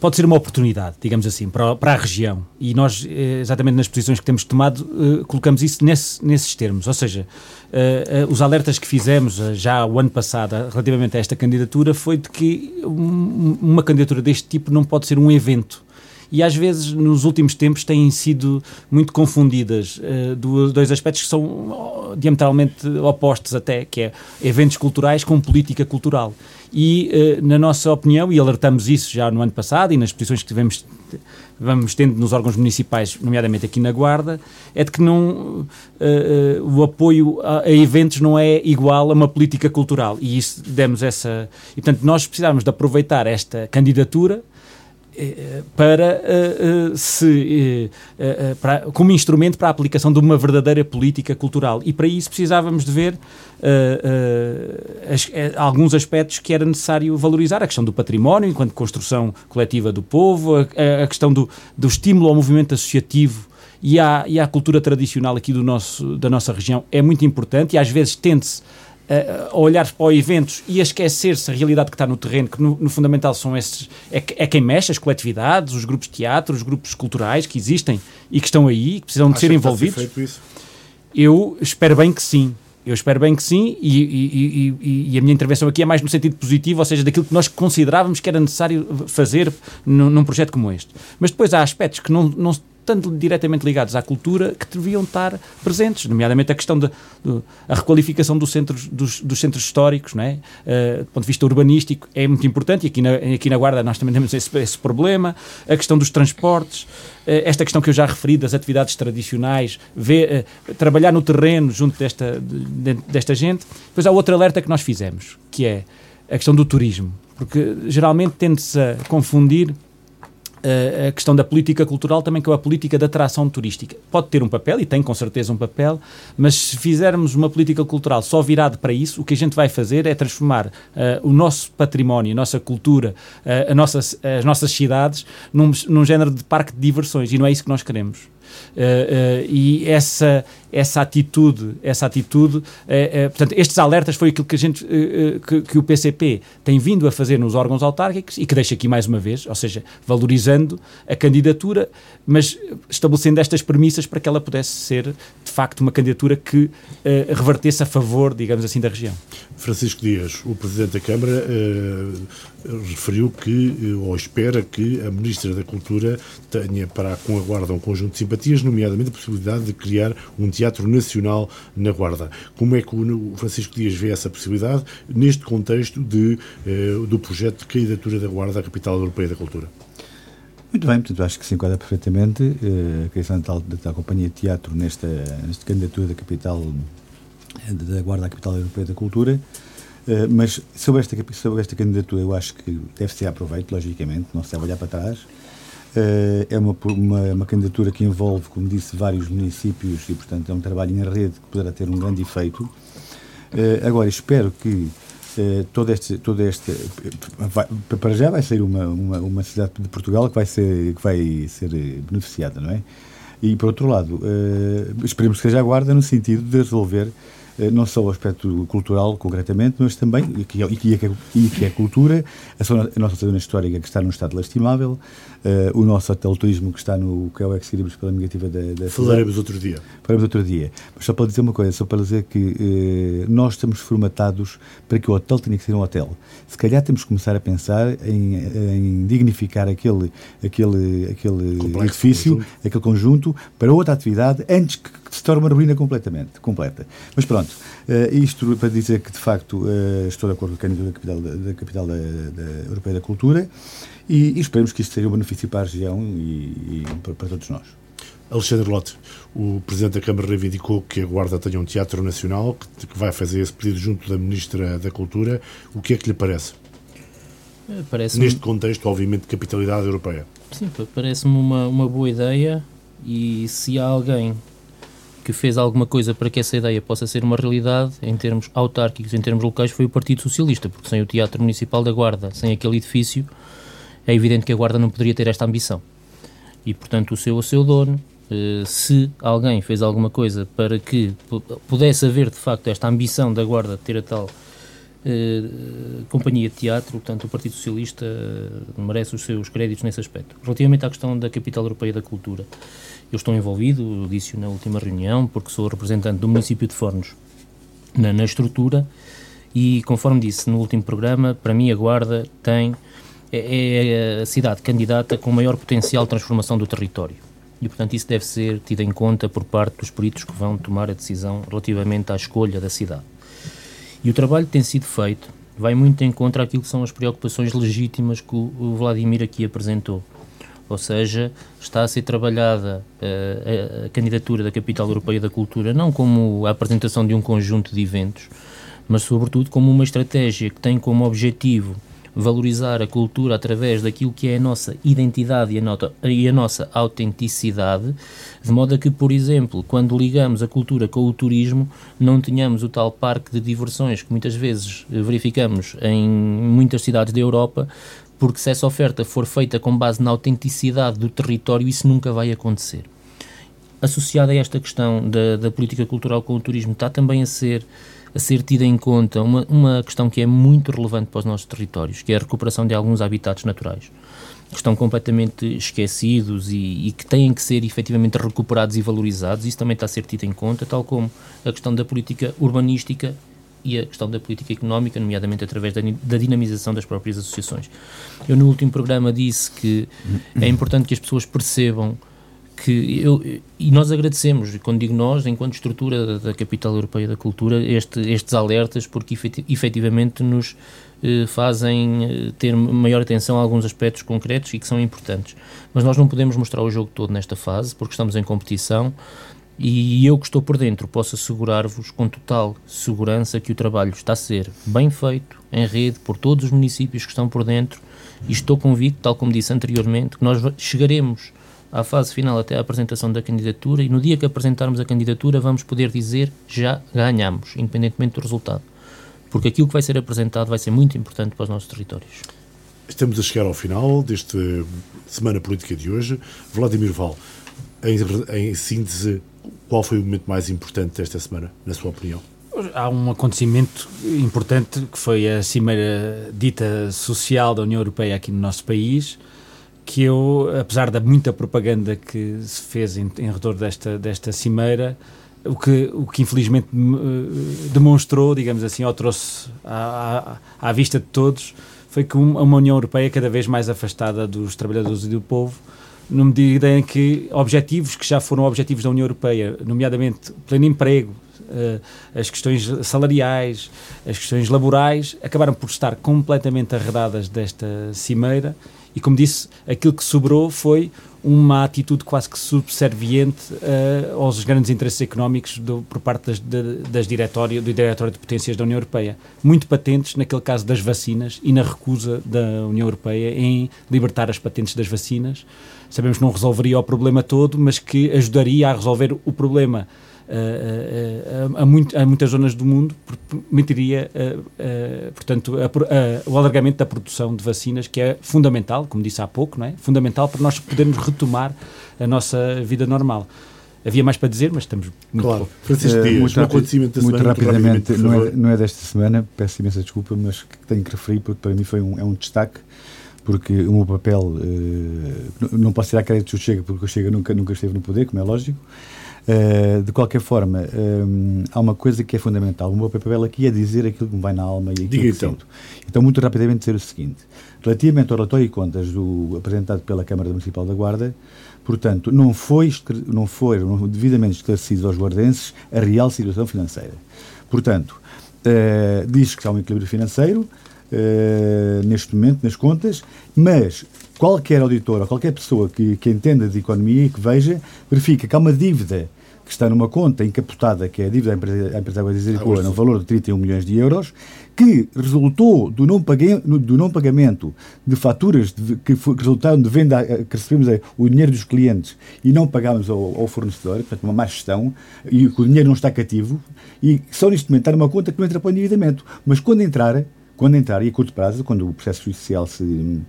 pode ser uma oportunidade, digamos assim, para, para a região. E nós, eh, exatamente nas posições que temos tomado, eh, colocamos isso nesse, nesses termos. Ou seja, uh, os alertas que fizemos já o ano passado relativamente a esta candidatura foi de que um, uma candidatura deste tipo não pode ser um evento e às vezes nos últimos tempos têm sido muito confundidas uh, dois aspectos que são diametralmente opostos até, que é eventos culturais com política cultural. E, uh, na nossa opinião, e alertamos isso já no ano passado e nas posições que tivemos vamos tendo nos órgãos municipais, nomeadamente aqui na Guarda, é de que não, uh, uh, o apoio a, a, eventos não é igual a uma política cultural. E isso demos essa. E, portanto, nós precisamos de aproveitar esta candidatura eh, para uh, uh, se uh, para, como instrumento para a aplicação de uma verdadeira política cultural. E para isso precisávamos de ver alguns aspectos que era necessário valorizar. A questão do património enquanto construção coletiva do povo a, questão do, do estímulo ao movimento associativo e à, e cultura tradicional aqui do nosso, da nossa região é muito importante e às vezes tende-se a olhar para eventos e a esquecer-se a realidade que está no terreno, que no, no fundamental são esses, é, é, quem mexe, as coletividades, os grupos de teatro, os grupos culturais que existem e que estão aí, que precisam de ser envolvidos. Eu espero bem que sim. Eu espero bem que sim, e, e, e, e, a minha intervenção aqui é mais no sentido positivo, ou seja, daquilo que nós considerávamos que era necessário fazer num, num projeto como este. Mas depois há aspectos que não, não tanto diretamente ligados à cultura, que deviam estar presentes, nomeadamente a questão da requalificação dos centros, dos, dos, centros históricos, não é? Uh, do ponto de vista urbanístico, é muito importante, e aqui na, aqui na Guarda nós também temos esse, esse problema, a questão dos transportes, uh, esta questão que eu já referi das atividades tradicionais, ver, uh, trabalhar no terreno junto desta, de, desta gente. Depois há outro alerta que nós fizemos, que é a questão do turismo, porque geralmente tende-se a confundir a questão da política cultural também com a política da atração turística. Pode ter um papel, e tem com certeza um papel, mas se fizermos uma política cultural só virada para isso, o que a gente vai fazer é transformar uh, o nosso património, a nossa cultura, uh, a nossa, as nossas cidades num, num género de parque de diversões, e não é isso que nós queremos. Uh, e essa, essa atitude, essa atitude, uh, uh, portanto, estes alertas foi aquilo que a gente, que, que, o PCP tem vindo a fazer nos órgãos autárquicos e que deixa aqui mais uma vez, ou seja, valorizando a candidatura, mas estabelecendo estas premissas para que ela pudesse ser, de facto, uma candidatura que revertesse a favor, digamos assim, da região. Francisco Dias, o Presidente da Câmara, referiu que, ou espera que a Ministra da Cultura tenha para com a Guarda um conjunto de nomeadamente a possibilidade de criar um teatro Nacional na Guarda. Como é que o Francisco Dias vê essa possibilidade neste contexto de, eh, do projeto de candidatura da Guarda à Capital Europeia da Cultura? Muito bem, portanto, acho que se enquadra perfeitamente eh, a criação da, da Companhia de Teatro nesta, nesta candidatura da capital da Guarda à Capital Europeia da Cultura. Uh, mas sobre esta, sobre esta candidatura, eu acho que deve ser aproveito, logicamente, não se deve olhar para trás. Uh, é uma, uma, uma, candidatura que envolve, como disse, vários municípios e, portanto, é um trabalho em rede que poderá ter um grande efeito. Uh, agora, espero que uh, todo este, todo este vai, para já vai ser uma, uma, uma, cidade de Portugal que vai ser, que vai ser beneficiada, não é? E, por outro lado, esperemos que seja a Guarda no sentido de resolver não só o aspecto cultural, concretamente, mas também, e que é, e que é, e que é cultura, a, nossa zona histórica que está num estado lastimável, uh, o nosso hotel turismo que está no que é o ex pela negativa da, da Falaremos outro dia. Falaremos outro dia. Mas só para dizer uma coisa, só para dizer que uh, nós estamos formatados para que o hotel tenha que ser um hotel. Se calhar temos que começar a pensar em, em dignificar aquele, aquele, aquele Complexo, edifício, conjunto. aquele conjunto, para outra atividade, antes que, que se torne uma ruína completamente, completa. Mas pronto, uh, isto para dizer que, de facto, estou de acordo com o candidato da capital, da, da, capital da, da Europeia da Cultura, e, e esperemos que isto seja um benefício para a região e, e para, para todos nós. Alexandre Lotte, o Presidente da Câmara reivindicou que a Guarda tenha um teatro nacional, que, que, vai fazer esse pedido junto da Ministra da Cultura. O que é que lhe parece? neste contexto, obviamente, de capitalidade europeia. Sim, parece-me uma, uma boa ideia e se há alguém que fez alguma coisa para que essa ideia possa ser uma realidade, em termos autárquicos, em termos locais, foi o Partido Socialista, porque sem o Teatro Municipal da Guarda, sem aquele edifício, é evidente que a Guarda não poderia ter esta ambição. E, portanto, o seu o seu dono, eh, se alguém fez alguma coisa para que pudesse haver, de facto, esta ambição da Guarda de ter a tal eh, companhia de teatro, portanto, o Partido Socialista eh, merece os seus créditos nesse aspecto. Relativamente à questão da Capital Europeia da Cultura, eu estou envolvido, disse na última reunião, porque sou representante do município de Fornos na, na estrutura e, conforme disse no último programa, para mim a Guarda tem é, é a cidade candidata com maior potencial de transformação do território. E, portanto, isso deve ser tido em conta por parte dos peritos que vão tomar a decisão relativamente à escolha da cidade. E o trabalho que tem sido feito. Vai muito em contra aquilo que são as preocupações legítimas que o Vladimir aqui apresentou. Ou seja, está a ser trabalhada uh, a, a, candidatura da Capital Europeia da Cultura não como a apresentação de um conjunto de eventos, mas sobretudo como uma estratégia que tem como objetivo valorizar a cultura através daquilo que é a nossa identidade e a, nota, e a nossa autenticidade, de modo a que, por exemplo, quando ligamos a cultura com o turismo, não tenhamos o tal parque de diversões que muitas vezes verificamos em muitas cidades da Europa, porque se essa oferta for feita com base na autenticidade do território, isso nunca vai acontecer. Associada a esta questão da, da política cultural com o turismo, está também a ser a ser tida em conta uma, uma questão que é muito relevante para os nossos territórios, que é a recuperação de alguns habitats naturais, que estão completamente esquecidos e, e, que têm que ser efetivamente recuperados e valorizados. Isso também está a ser tido em conta, tal como a questão da política urbanística e a questão da política económica, nomeadamente através da, da, dinamização das próprias associações. Eu, no último programa, disse que é importante que as pessoas percebam que eu, e nós agradecemos, quando digo nós, enquanto estrutura da, Capital Europeia da Cultura, este, estes alertas, porque efetivamente nos eh, fazem eh, ter maior atenção a alguns aspectos concretos e que são importantes. Mas nós não podemos mostrar o jogo todo nesta fase, porque estamos em competição. E eu que estou por dentro posso assegurar-vos com total segurança que o trabalho está a ser bem feito, em rede, por todos os municípios que estão por dentro, e estou convicto, tal como disse anteriormente, que nós chegaremos à fase final até a apresentação da candidatura e no dia que apresentarmos a candidatura vamos poder dizer já ganhamos, independentemente do resultado. Porque aquilo que vai ser apresentado vai ser muito importante para os nossos territórios. Estamos a chegar ao final deste Semana Política de hoje. Vladimir Val, em, em síntese, qual foi o momento mais importante desta semana, na sua opinião? Há um acontecimento importante que foi a cimeira dita social da União Europeia aqui no nosso país, que eu, apesar da muita propaganda que se fez em, em redor desta, desta cimeira, o que, o que infelizmente eh, demonstrou, digamos assim, ou trouxe à, à, à vista de todos, foi que uma União Europeia cada vez mais afastada dos trabalhadores e do povo, na medida em que objetivos que já foram objetivos da União Europeia, nomeadamente pleno emprego, uh, as questões salariais, as questões laborais, acabaram por estar completamente arredadas desta cimeira e, como disse, aquilo que sobrou foi uma atitude quase que subserviente uh, aos grandes interesses económicos do, por parte das, de, das diretório, do Diretório de Potências da União Europeia, muito patentes naquele caso das vacinas e na recusa da União Europeia em libertar as patentes das vacinas. Sabemos que não resolveria o problema todo, mas que ajudaria a resolver o problema a, a, muito, a, muitas zonas do mundo, permitiria, portanto, o alargamento da produção de vacinas, que é fundamental, como disse há pouco, não é? fundamental para nós podermos retomar a nossa vida normal. Havia mais para dizer, mas estamos muito claro. Francisco uh, Dias, muito, rápido, muito, semana, muito rapidamente, não, é, não é desta semana, peço imensa desculpa, mas tenho que referir porque para mim foi um, é um destaque porque o meu papel, uh, não posso tirar crédito do Chega, porque o Chega nunca, nunca esteve no poder, como é lógico, Uh, de qualquer forma, um, há uma coisa que é fundamental. O meu papel aqui é dizer aquilo que me vai na alma e aquilo Diga que então. sinto. Então, muito rapidamente, dizer o seguinte: relativamente ao relatório de contas do, apresentado pela Câmara Municipal da Guarda, portanto, não foi, não foram devidamente esclarecidos aos guardenses a real situação financeira. Portanto, uh, diz que há um equilíbrio financeiro. Uh, neste momento, nas contas, mas qualquer auditor ou qualquer pessoa que, que entenda de economia e que veja, verifica que há uma dívida que que está numa conta encapotada, que é a dívida da empresa, Águas de Zericoa, no valor de 31 milhões de euros, que resultou do não, pagamento, do não pagamento de faturas de, que, que resultaram de venda, eh, que recebemos eh, o dinheiro dos clientes e não pagámos ao, ao, fornecedor, portanto, uma má gestão, e o dinheiro não está cativo, e só neste momento está numa conta que não entra para o endividamento. Mas quando entrar, quando entrar, e a curto prazo, quando o processo judicial se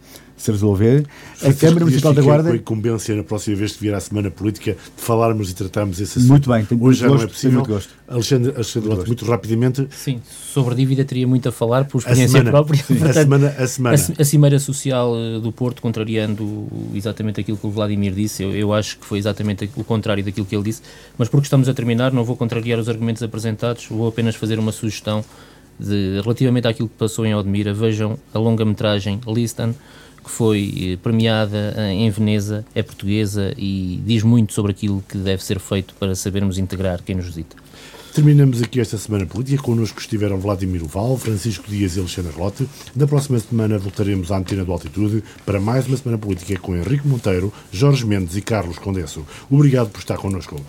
se resolver, a Câmara Municipal da Guarda. com a incumbência na próxima vez que vier a Semana Política de falarmos e tratarmos esse assunto. Muito bem, tenho Hoje já gosto, não é possível. Muito gosto. Alexandre, Alexandre muito, muito rapidamente. Sim, sobre dívida teria muito a falar por experiência semana, própria. Sim, Portanto, a semana, a semana. A, a Cimeira Social eh, do Porto, contrariando exatamente aquilo que o Vladimir disse, eu, eu acho que foi exatamente o contrário daquilo que ele disse, mas porque estamos a terminar, não vou contrariar os argumentos apresentados, vou apenas fazer uma sugestão de, relativamente àquilo que passou em Odmira. Vejam a longa-metragem Liston que foi eh, premiada em Veneza, é portuguesa e diz muito sobre aquilo que deve ser feito para sabermos integrar quem nos visita. Terminamos aqui esta semana política. Connosco estiveram Vladimir Val, Francisco Dias e Alexandre Rote. Na próxima semana voltaremos à antena do Altitude para mais uma semana política com Henrique Monteiro, Jorge Mendes e Carlos Condesso. Obrigado por estar connosco.